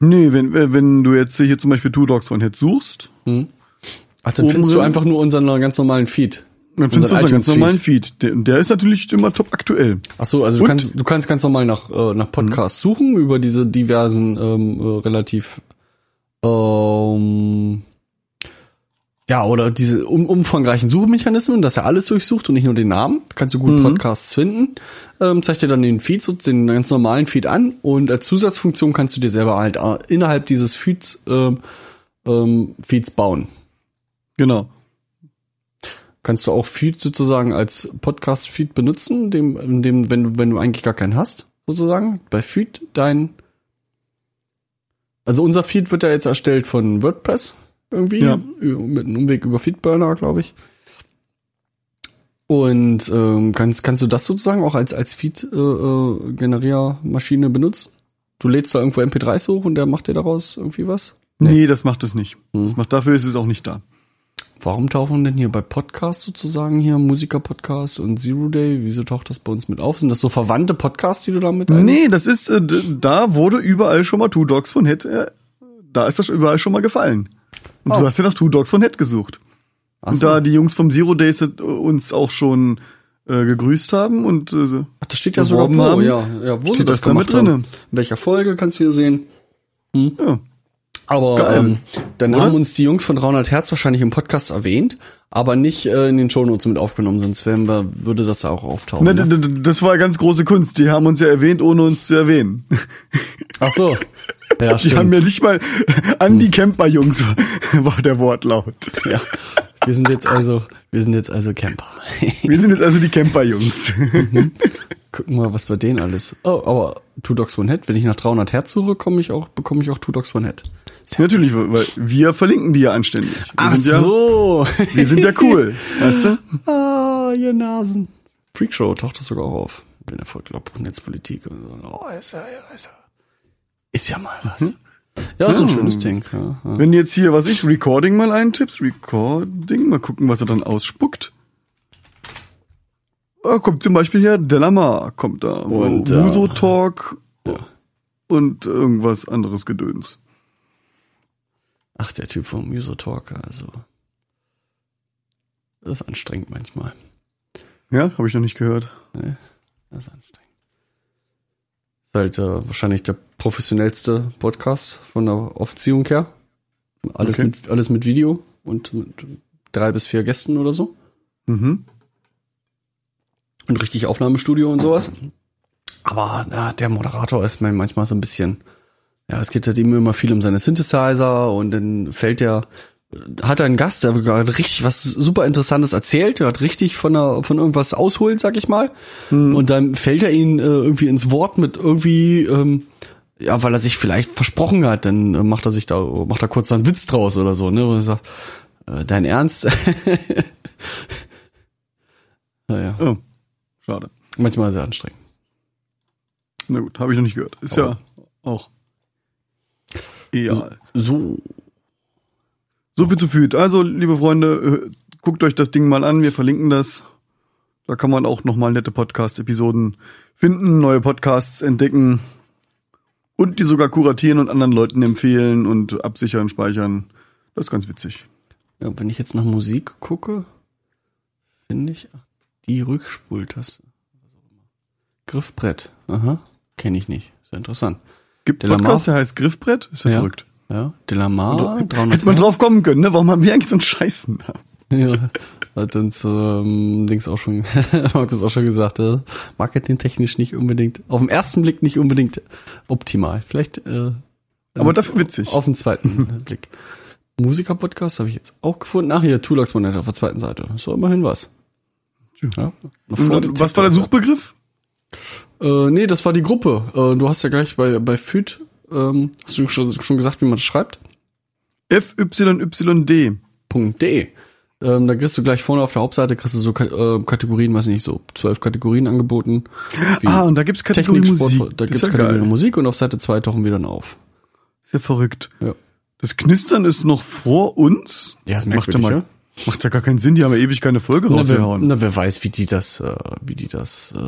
Nee, wenn, wenn du jetzt hier zum Beispiel Two Dogs von Head suchst, Ach, dann findest du drin? einfach nur unseren ganz normalen Feed. Dann findest du Unseren unseren ganz normalen Feed. Der, der ist natürlich immer top aktuell. Ach so, also du kannst, du kannst ganz normal nach, äh, nach Podcasts suchen über diese diversen, ähm, äh, relativ, ähm, ja, oder diese um, umfangreichen Suchmechanismen, dass er alles durchsucht und nicht nur den Namen. Kannst du gut Podcasts finden. Ähm, zeigt dir dann den Feed, so den ganz normalen Feed an und als Zusatzfunktion kannst du dir selber halt äh, innerhalb dieses Feeds, ähm, ähm, Feeds bauen. Genau. Kannst du auch Feed sozusagen als Podcast-Feed benutzen, dem, dem, wenn du, wenn du eigentlich gar keinen hast, sozusagen, bei Feed dein, also unser Feed wird ja jetzt erstellt von WordPress irgendwie, Ja. mit einem Umweg über Feedburner, glaube ich. Und ähm, kannst, kannst du das sozusagen auch als, als Feed-Generiermaschine benutzen? Du lädst da irgendwo MP3s hoch und der macht dir daraus irgendwie was? Nee, das macht es nicht. Hm. Das macht, dafür ist es auch nicht da. Warum tauchen denn hier bei Podcasts sozusagen hier Musiker-Podcast und Zero Day? Wieso taucht das bei uns mit auf? Sind das so verwandte Podcasts, die du da mit ein- Nee, das ist, äh, da wurde überall schon mal Two Dogs von Head, äh, da ist das überall schon mal gefallen. Und Oh. du hast ja nach Two Dogs von Head gesucht. Ach Und so. da die Jungs vom Zero Days äh, uns auch schon äh, gegrüßt haben und äh, Ach, das steht ja sogar beworben haben, ja, ja, wo steht das das da mit drinne. In welcher Folge kannst du hier sehen? ja. Aber Geil. ähm, dann Oder? haben uns die Jungs von 300 Hertz wahrscheinlich im Podcast erwähnt, aber nicht äh, in den Shownotes mit aufgenommen, sonst wären wir, würde das auch auftauchen. Ne, Ne, das war ganz große Kunst. Die haben uns ja erwähnt, ohne uns zu erwähnen. Ach so. Ja, Die haben ja nicht mal an die Camper-Jungs war der Wortlaut. ja. Wir sind jetzt also, wir sind jetzt also Camper. Wir sind jetzt also die Camper-Jungs. Gucken mal, was bei denen alles. Oh, aber Two Dogs One Head, wenn ich nach 300 Hertz suche, komme ich auch, bekomme ich auch Two Dogs One Head. Natürlich, weil wir verlinken die ja anständig. Wir Ach ja, so. Wir sind ja cool, weißt du? ah, ihr Nasen. Freakshow taucht das sogar auch auf. Wenn er voll glaubt, Netzpolitik. Und so. Oh, ist ja, ja, ist ja. Ist ja mal was. Ja, ist ein schönes Ding. Ja, ja. Wenn jetzt hier, was ich, Recording mal eintippst, Recording, mal gucken, was er dann ausspuckt. Ah, kommt zum Beispiel hier Delamar, kommt da. Und, äh, Muso Talk und irgendwas anderes Gedöns. Ach, der Typ vom User-Talker, also. Das ist anstrengend manchmal. Ja, habe ich noch nicht gehört. Nee, das ist anstrengend. Ist halt äh, wahrscheinlich der professionellste Podcast von der Aufziehung her. Alles, Okay. mit, alles mit Video und mit drei bis vier Gästen oder so. Mhm. Und richtig Aufnahmestudio und sowas. Aber na, der Moderator ist mir manchmal so ein bisschen, ja, es geht halt ihm immer viel um seine Synthesizer und dann fällt der, hat er einen Gast, der gerade richtig was super Interessantes erzählt, der hat richtig von, der, von irgendwas ausholt, sag ich mal. Und dann fällt er ihn äh, irgendwie ins Wort mit irgendwie, ähm, ja, weil er sich vielleicht versprochen hat, dann äh, macht er sich da, macht er kurz einen Witz draus oder so, ne? Und er sagt, äh, dein Ernst? naja, Oh, schade. manchmal sehr anstrengend. Na gut, habe ich noch nicht gehört. Ist ja auch egal. So, So viel zu Feed. Also, liebe Freunde, äh, guckt euch das Ding mal an. Wir verlinken das. Da kann man auch nochmal nette Podcast-Episoden finden, neue Podcasts entdecken und die sogar kuratieren und anderen Leuten empfehlen und absichern, speichern. Das ist ganz witzig. Ja, wenn ich jetzt nach Musik gucke, finde ich die Rückspultaste. Griffbrett. Aha. Kenne ich nicht. Ja interessant. Gibt Delamar? Podcast, der heißt Griffbrett? Ist ja, Ja. verrückt. Ja. Delamar, 300 Hätte man drauf kommen können, ne? Warum haben wir eigentlich so einen Scheißen? Ja. Hat uns ähm, Dings auch schon, Markus auch schon gesagt, äh, marketingtechnisch nicht unbedingt, auf den ersten Blick nicht unbedingt optimal. Vielleicht äh, Aber dafür witzig. auf den zweiten Blick. Musiker-Podcast habe ich jetzt auch gefunden. Ach hier, Tulax Monitor auf der zweiten Seite. Doch immerhin was. Ja, Und, was war der Suchbegriff? Äh, nee, das war die Gruppe. Äh, du hast ja gleich bei, bei FÜD, ähm, hast du schon, schon gesagt, wie man das schreibt? FYYD. .de. Ähm, da kriegst du gleich vorne auf der Hauptseite kriegst du so äh, Kategorien, weiß ich nicht, so zwölf Kategorien angeboten. Ah, und da gibt's Kategorie Technik, Sport, Musik. da Das gibt's ja Kategorie geil. Musik und auf Seite 2 tauchen wir dann auf. Ist ja verrückt. Ja. Das Knistern ist noch vor uns. Ja, ist macht ja, mal, ja? macht ja gar keinen Sinn, die haben ja ewig keine Folge Na wer, rausgehauen. na, wer weiß, wie die das, äh, wie die das, äh,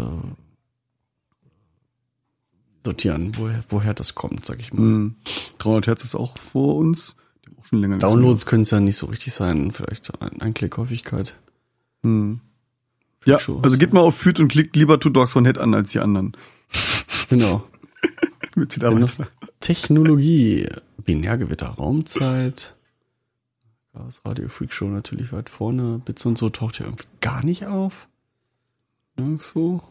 sortieren, woher, woher das kommt, sag ich mal. 300 Hertz ist auch vor uns. Auch schon länger Downloads können es ja nicht so richtig sein, vielleicht ein Einklickhäufigkeit. Ja, Show. also geht mal auf Füt und klickt lieber Two Dogs One Head an als die anderen. Genau. Mit weiter. Technologie, Binärgewitter, Raumzeit. Das Radio Freak Show natürlich weit vorne. Bits und so taucht ja irgendwie gar nicht auf. Nirgendwo.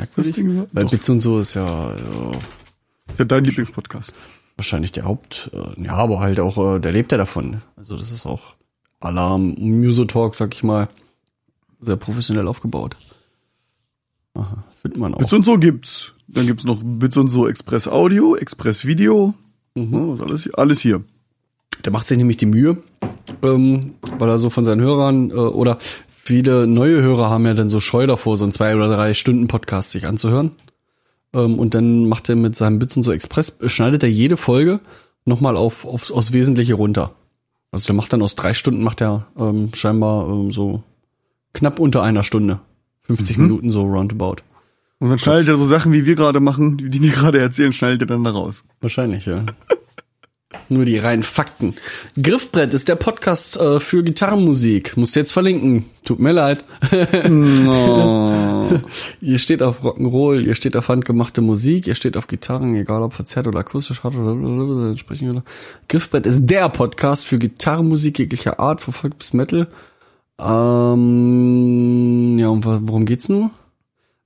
Merkwürdig. Ding? Weil. Bits und so ist ja, ja Ist ja dein Lieblingspodcast. wahrscheinlich der Haupt, äh, ja, aber halt auch, äh, der lebt ja davon. Also das ist auch Alarm, Musotalk, sag ich mal, sehr professionell aufgebaut. Aha, findet man auch. Bits und so gibt's. Dann gibt's noch Bits und so Express Audio, Express Video. Mhm. Ja, ist alles, alles hier. Der macht sich nämlich die Mühe, ähm, weil er so von seinen Hörern äh, oder viele neue Hörer haben ja dann so Scheu davor, so ein zwei oder drei Stunden Podcast sich anzuhören. Ähm, und dann macht er mit seinem Bits und so Express, schneidet er jede Folge nochmal auf, aufs, aufs Wesentliche runter. Also der macht dann aus drei Stunden, macht er ähm, scheinbar ähm, so knapp unter einer Stunde. 50 Minuten so roundabout. Und dann schneidet er so Sachen, wie wir gerade machen, die die gerade erzählen, schneidet er dann da raus. Wahrscheinlich, ja. Nur die reinen Fakten. Griffbrett ist der Podcast äh, für Gitarrenmusik. Muss jetzt verlinken. Tut mir leid. Oh. ihr steht auf Rock'n'Roll, ihr steht auf handgemachte Musik, ihr steht auf Gitarren, egal ob verzerrt oder akustisch hart oder entsprechend. oder- Griffbrett ist der Podcast für Gitarrenmusik jeglicher Art, verfolgt bis Metal. Ähm, ja, und worum geht's nun?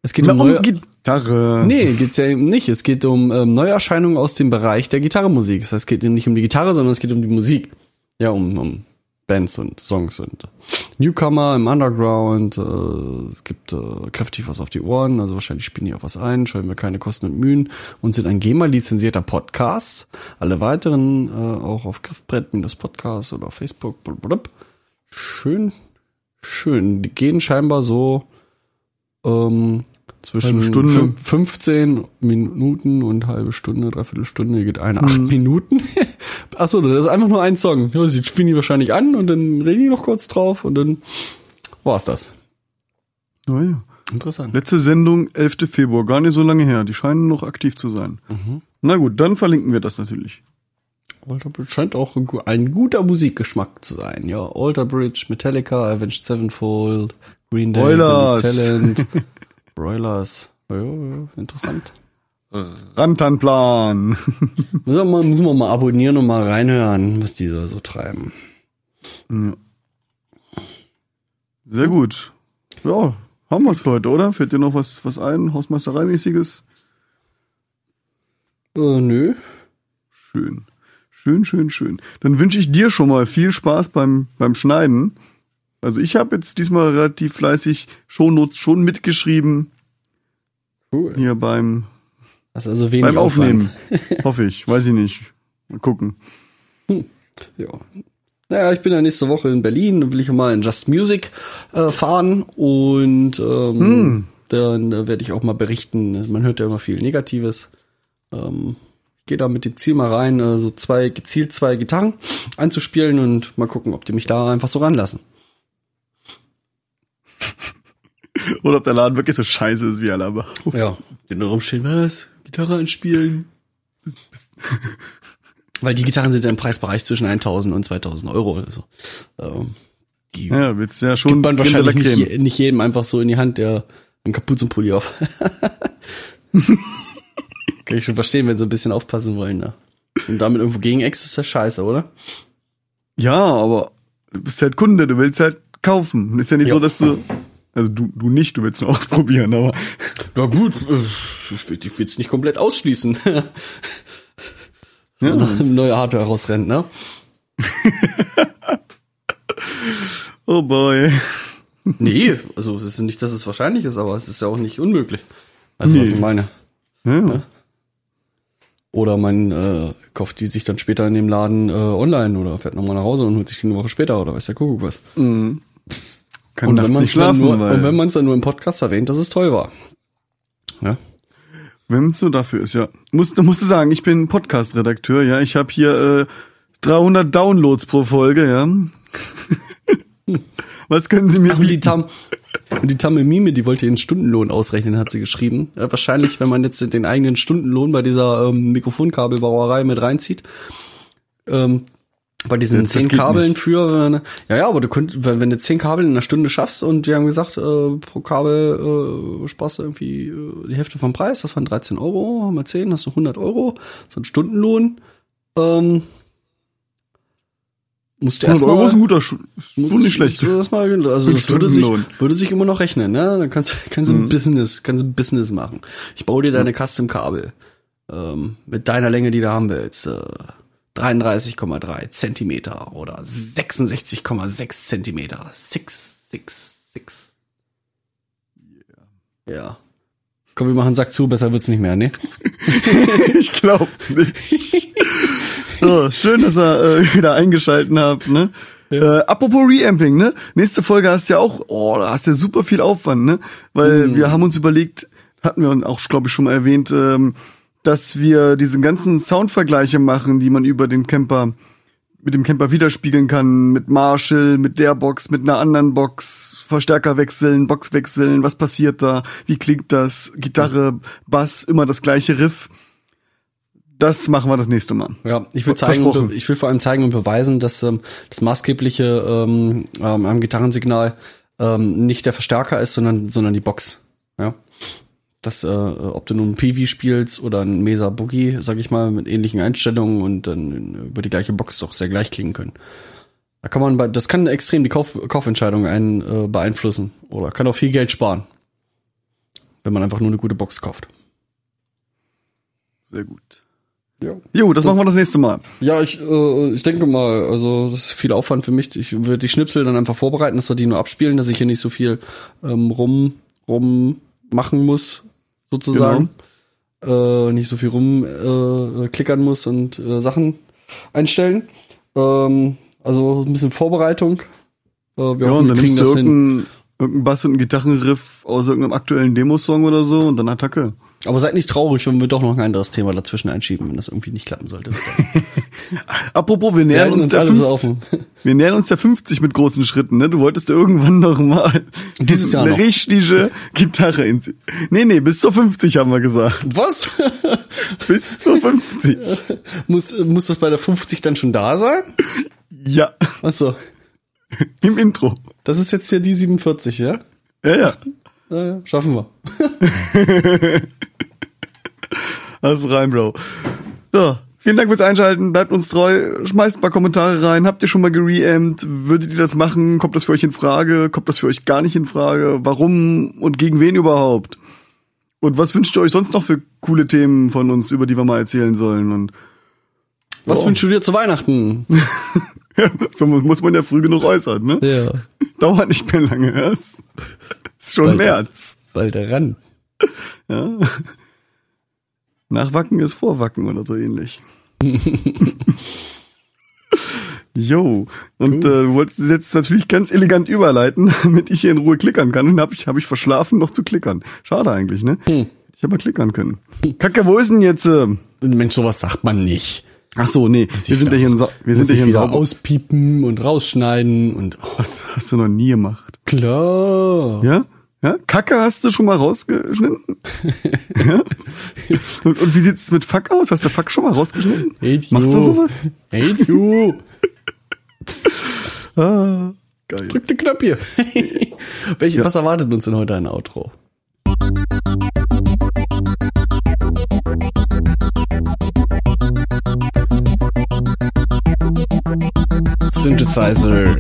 Es geht um, um neue, Gitarre. Nee, geht's ja eben nicht. Es geht um ähm, Neuerscheinungen aus dem Bereich der Gitarrenmusik. Das heißt, es geht eben nicht um die Gitarre, sondern es geht um die Musik. Ja, um, um Bands und Songs und Newcomer im Underground. Äh, es gibt äh, kräftig was auf die Ohren, also wahrscheinlich spielen die auch was ein, scheuen wir keine Kosten und Mühen und sind ein GEMA-lizenzierter Podcast. Alle weiteren äh, auch auf Griffbrett, das Podcast oder auf Facebook. Blablabla. Schön, schön. Die gehen scheinbar so ähm, zwischen Stunde. fün- 15 Minuten und halbe Stunde, dreiviertel Stunde, Hier geht eine acht Minuten. Achso, das ist einfach nur ein Song. Sie spielen die wahrscheinlich an und dann reden die noch kurz drauf und dann war's das. Oh ja. Interessant. Letzte Sendung, 11. Februar, gar nicht so lange her. Die scheinen noch aktiv zu sein. Mhm. Na gut, dann verlinken wir das natürlich. Alter Bridge scheint auch ein gu- ein guter Musikgeschmack zu sein. Ja, Alter Bridge, Metallica, Avenged Sevenfold, Green Day, Talent, Broilers. Ja, ja, interessant. Rantanplan. Müssen wir, mal, müssen wir mal abonnieren und mal reinhören, was die so, so treiben. Ja. Sehr gut. Ja, haben wir's für heute, oder? Fällt dir noch was, was ein? Hausmeistereimäßiges? Äh, nö. Schön. Schön, schön, schön. Dann wünsche ich dir schon mal viel Spaß beim, beim Schneiden. Also ich habe jetzt diesmal relativ fleißig Shownotes schon mitgeschrieben. Cool. Hier beim, also wenig beim Aufnehmen. Hoffe ich. Weiß ich nicht. Mal gucken. Ja. Naja, ich bin ja nächste Woche in Berlin, dann will ich mal in Just Music äh, fahren und ähm, Hm. dann äh, werde ich auch mal berichten. Man hört ja immer viel Negatives. Ähm, ich gehe da mit dem Ziel mal rein, äh, so zwei, gezielt zwei Gitarren einzuspielen und mal gucken, ob die mich da einfach so ranlassen. Oder ob der Laden wirklich so scheiße ist wie alle aber. Ja. Den da rumstehen, was? Gitarre einspielen? Weil die Gitarren sind ja im Preisbereich zwischen 1000 und 2000 Euro. Also, ähm, die Ja, wird's ja schon gibt man wahrscheinlich nicht, nicht jedem einfach so in die Hand, der einen Kapuzenpulli auf. Kann ich schon verstehen, wenn sie ein bisschen aufpassen wollen, ne? Und damit irgendwo gegen Ex ist das scheiße, oder? Ja, aber du bist halt Kunde, du willst halt kaufen. Ist ja nicht Ja. so, dass du, also du, du nicht, du willst nur ausprobieren, aber Na gut, äh, ich will will's nicht komplett ausschließen. ja, Neue Hardware rausrennt, ne? oh boy. Nee, also es ist nicht, dass es wahrscheinlich ist, aber es ist ja auch nicht unmöglich. Weißt du, was Nee. ich meine? Ja. Oder man äh, kauft die sich dann später in dem Laden äh, online oder fährt nochmal nach Hause und holt sich die eine Woche später oder weiß der Kuckuck was. Kann Und wenn man schlafen, nur, weil und wenn man es dann nur im Podcast erwähnt, dass es toll war. Ja. wenn es so dafür ist, ja. Muss, da musst du sagen, ich bin Podcast-Redakteur, ja. Ich habe hier äh, 300 Downloads pro Folge, ja. Was können Sie mir Ach, und die bieten? Tam, und die Tamme Mime, die wollte ihren Stundenlohn ausrechnen, hat sie geschrieben. Ja, wahrscheinlich, wenn man jetzt den eigenen Stundenlohn bei dieser ähm, Mikrofonkabelbauerei mit reinzieht, ähm, bei diesen zehn Kabeln nicht. für, äh, ja, ja, aber du könntest, wenn, wenn du zehn Kabel in einer Stunde schaffst und die haben gesagt, äh, pro Kabel äh, sparst du irgendwie äh, die Hälfte vom Preis, das waren 13 Euro, mal 10, hast du 100 Euro, so ein Stundenlohn, ähm, musst du 100 erstmal Euro ist ein guter schon nicht schlecht. so Das mal, also das würde sich, würde sich immer noch rechnen, ne? Dann kannst, kannst Mhm. du ein Business, kannst du ein Business machen. Ich baue dir deine Custom-Kabel ähm, mit deiner Länge, die du haben willst. Äh, 33,3 Zentimeter oder 66,6 Zentimeter. 666. Ja. Komm, wir machen Sack zu, besser wird's nicht mehr, ne? ich glaube nicht. So, schön, dass ihr äh, wieder eingeschalten habt, ne? Äh, apropos Reamping, ne? Nächste Folge hast du ja auch, oh, da hast du ja super viel Aufwand, ne? Weil wir haben uns überlegt, hatten wir auch, glaube ich, schon mal erwähnt, ähm, dass wir diesen ganzen Soundvergleiche machen, die man über den Camper mit dem Camper widerspiegeln kann, mit Marshall, mit der Box, mit einer anderen Box, Verstärker wechseln, Box wechseln, was passiert da, wie klingt das, Gitarre, Bass, immer das gleiche Riff. Das machen wir das nächste Mal. Ja, ich will zeigen, und ich will vor allem zeigen und beweisen, dass ähm, das maßgebliche ähm, ähm, am Gitarrensignal ähm, nicht der Verstärker ist, sondern sondern die Box. Ja, dass äh, ob du nun ein Peewee spielst oder ein Mesa Boogie, sag ich mal, mit ähnlichen Einstellungen und dann über die gleiche Box doch sehr gleich klingen können. Da kann man bei, das kann extrem die Kauf, Kaufentscheidung einen äh, beeinflussen oder kann auch viel Geld sparen, wenn man einfach nur eine gute Box kauft. Sehr gut. Ja. Jo, das, machen wir das nächste Mal. Ja, ich, äh, ich denke mal, also das ist viel Aufwand für mich. Ich würde die Schnipsel dann einfach vorbereiten, dass wir die nur abspielen, dass ich hier nicht so viel ähm, rum, rum machen muss, sozusagen. Äh, nicht so viel rum äh, muss und äh, Sachen einstellen. Ähm, also ein bisschen Vorbereitung. Äh, wir Ja, hoffen, und dann kriegen nimmst du das hin. irgendeinen irgendein Bass und einen Gitarrenriff aus irgendeinem aktuellen Demosong oder so und dann Attacke. Aber seid nicht traurig, wenn wir doch noch ein anderes Thema dazwischen einschieben, wenn das irgendwie nicht klappen sollte. Apropos, wir Wir nähern halten uns, der alle 50, so offen. wir nähern uns der 50 mit großen Schritten, ne? Du wolltest ja irgendwann noch mal Dieses Jahr eine noch. richtige Gitarre in Nee, nee, bis zur 50 haben wir gesagt. Was? Bis zur 50. muss, muss das bei der 50 dann schon da sein? Ja, Achso. im Intro. Das ist jetzt hier die 47, ja? Ja, ja. Ja, ja, schaffen wir. Alles rein, Bro. So, vielen Dank fürs Einschalten. Bleibt uns treu. Schmeißt ein paar Kommentare rein. Habt ihr schon mal gereamt? Würdet ihr das machen? Kommt das für euch in Frage? Kommt das für euch gar nicht in Frage? Warum und gegen wen überhaupt? Und was wünscht ihr euch sonst noch für coole Themen von uns, über die wir mal erzählen sollen? Und Was Ja. wünschst du dir zu Weihnachten? so muss man ja früh genug äußern, ne? Ja. Dauert nicht mehr lange. Ja? Es ist schon Bald. März. Bald ran. Ja. Nachwacken ist Vorwacken oder so ähnlich. Jo, und äh, du wolltest es jetzt natürlich ganz elegant überleiten, damit ich hier in Ruhe klickern kann. Und habe ich, hab ich verschlafen, noch zu klickern. Schade eigentlich, ne? Hm. Ich hätte mal klickern können. Kacke, wo ist denn jetzt? Äh? Mensch, sowas sagt man nicht. Ach so, nee, wir sind ja hier in, Sa wir sind Muss ja hier in Sauber. auspiepen und rausschneiden und oh, Was hast du noch nie gemacht? klar. Ja? Ja? Kacke hast du schon mal rausgeschnitten? ja? Und, und wie sieht's mit Fuck aus? Hast du Fuck schon mal rausgeschnitten? Du. Machst du sowas? Hey du, Ah, geil. drück den Knopf hier. Welche, Was erwartet uns denn heute ein Outro? Synthesizer.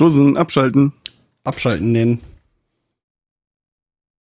Chosen, abschalten. Abschalten nennen.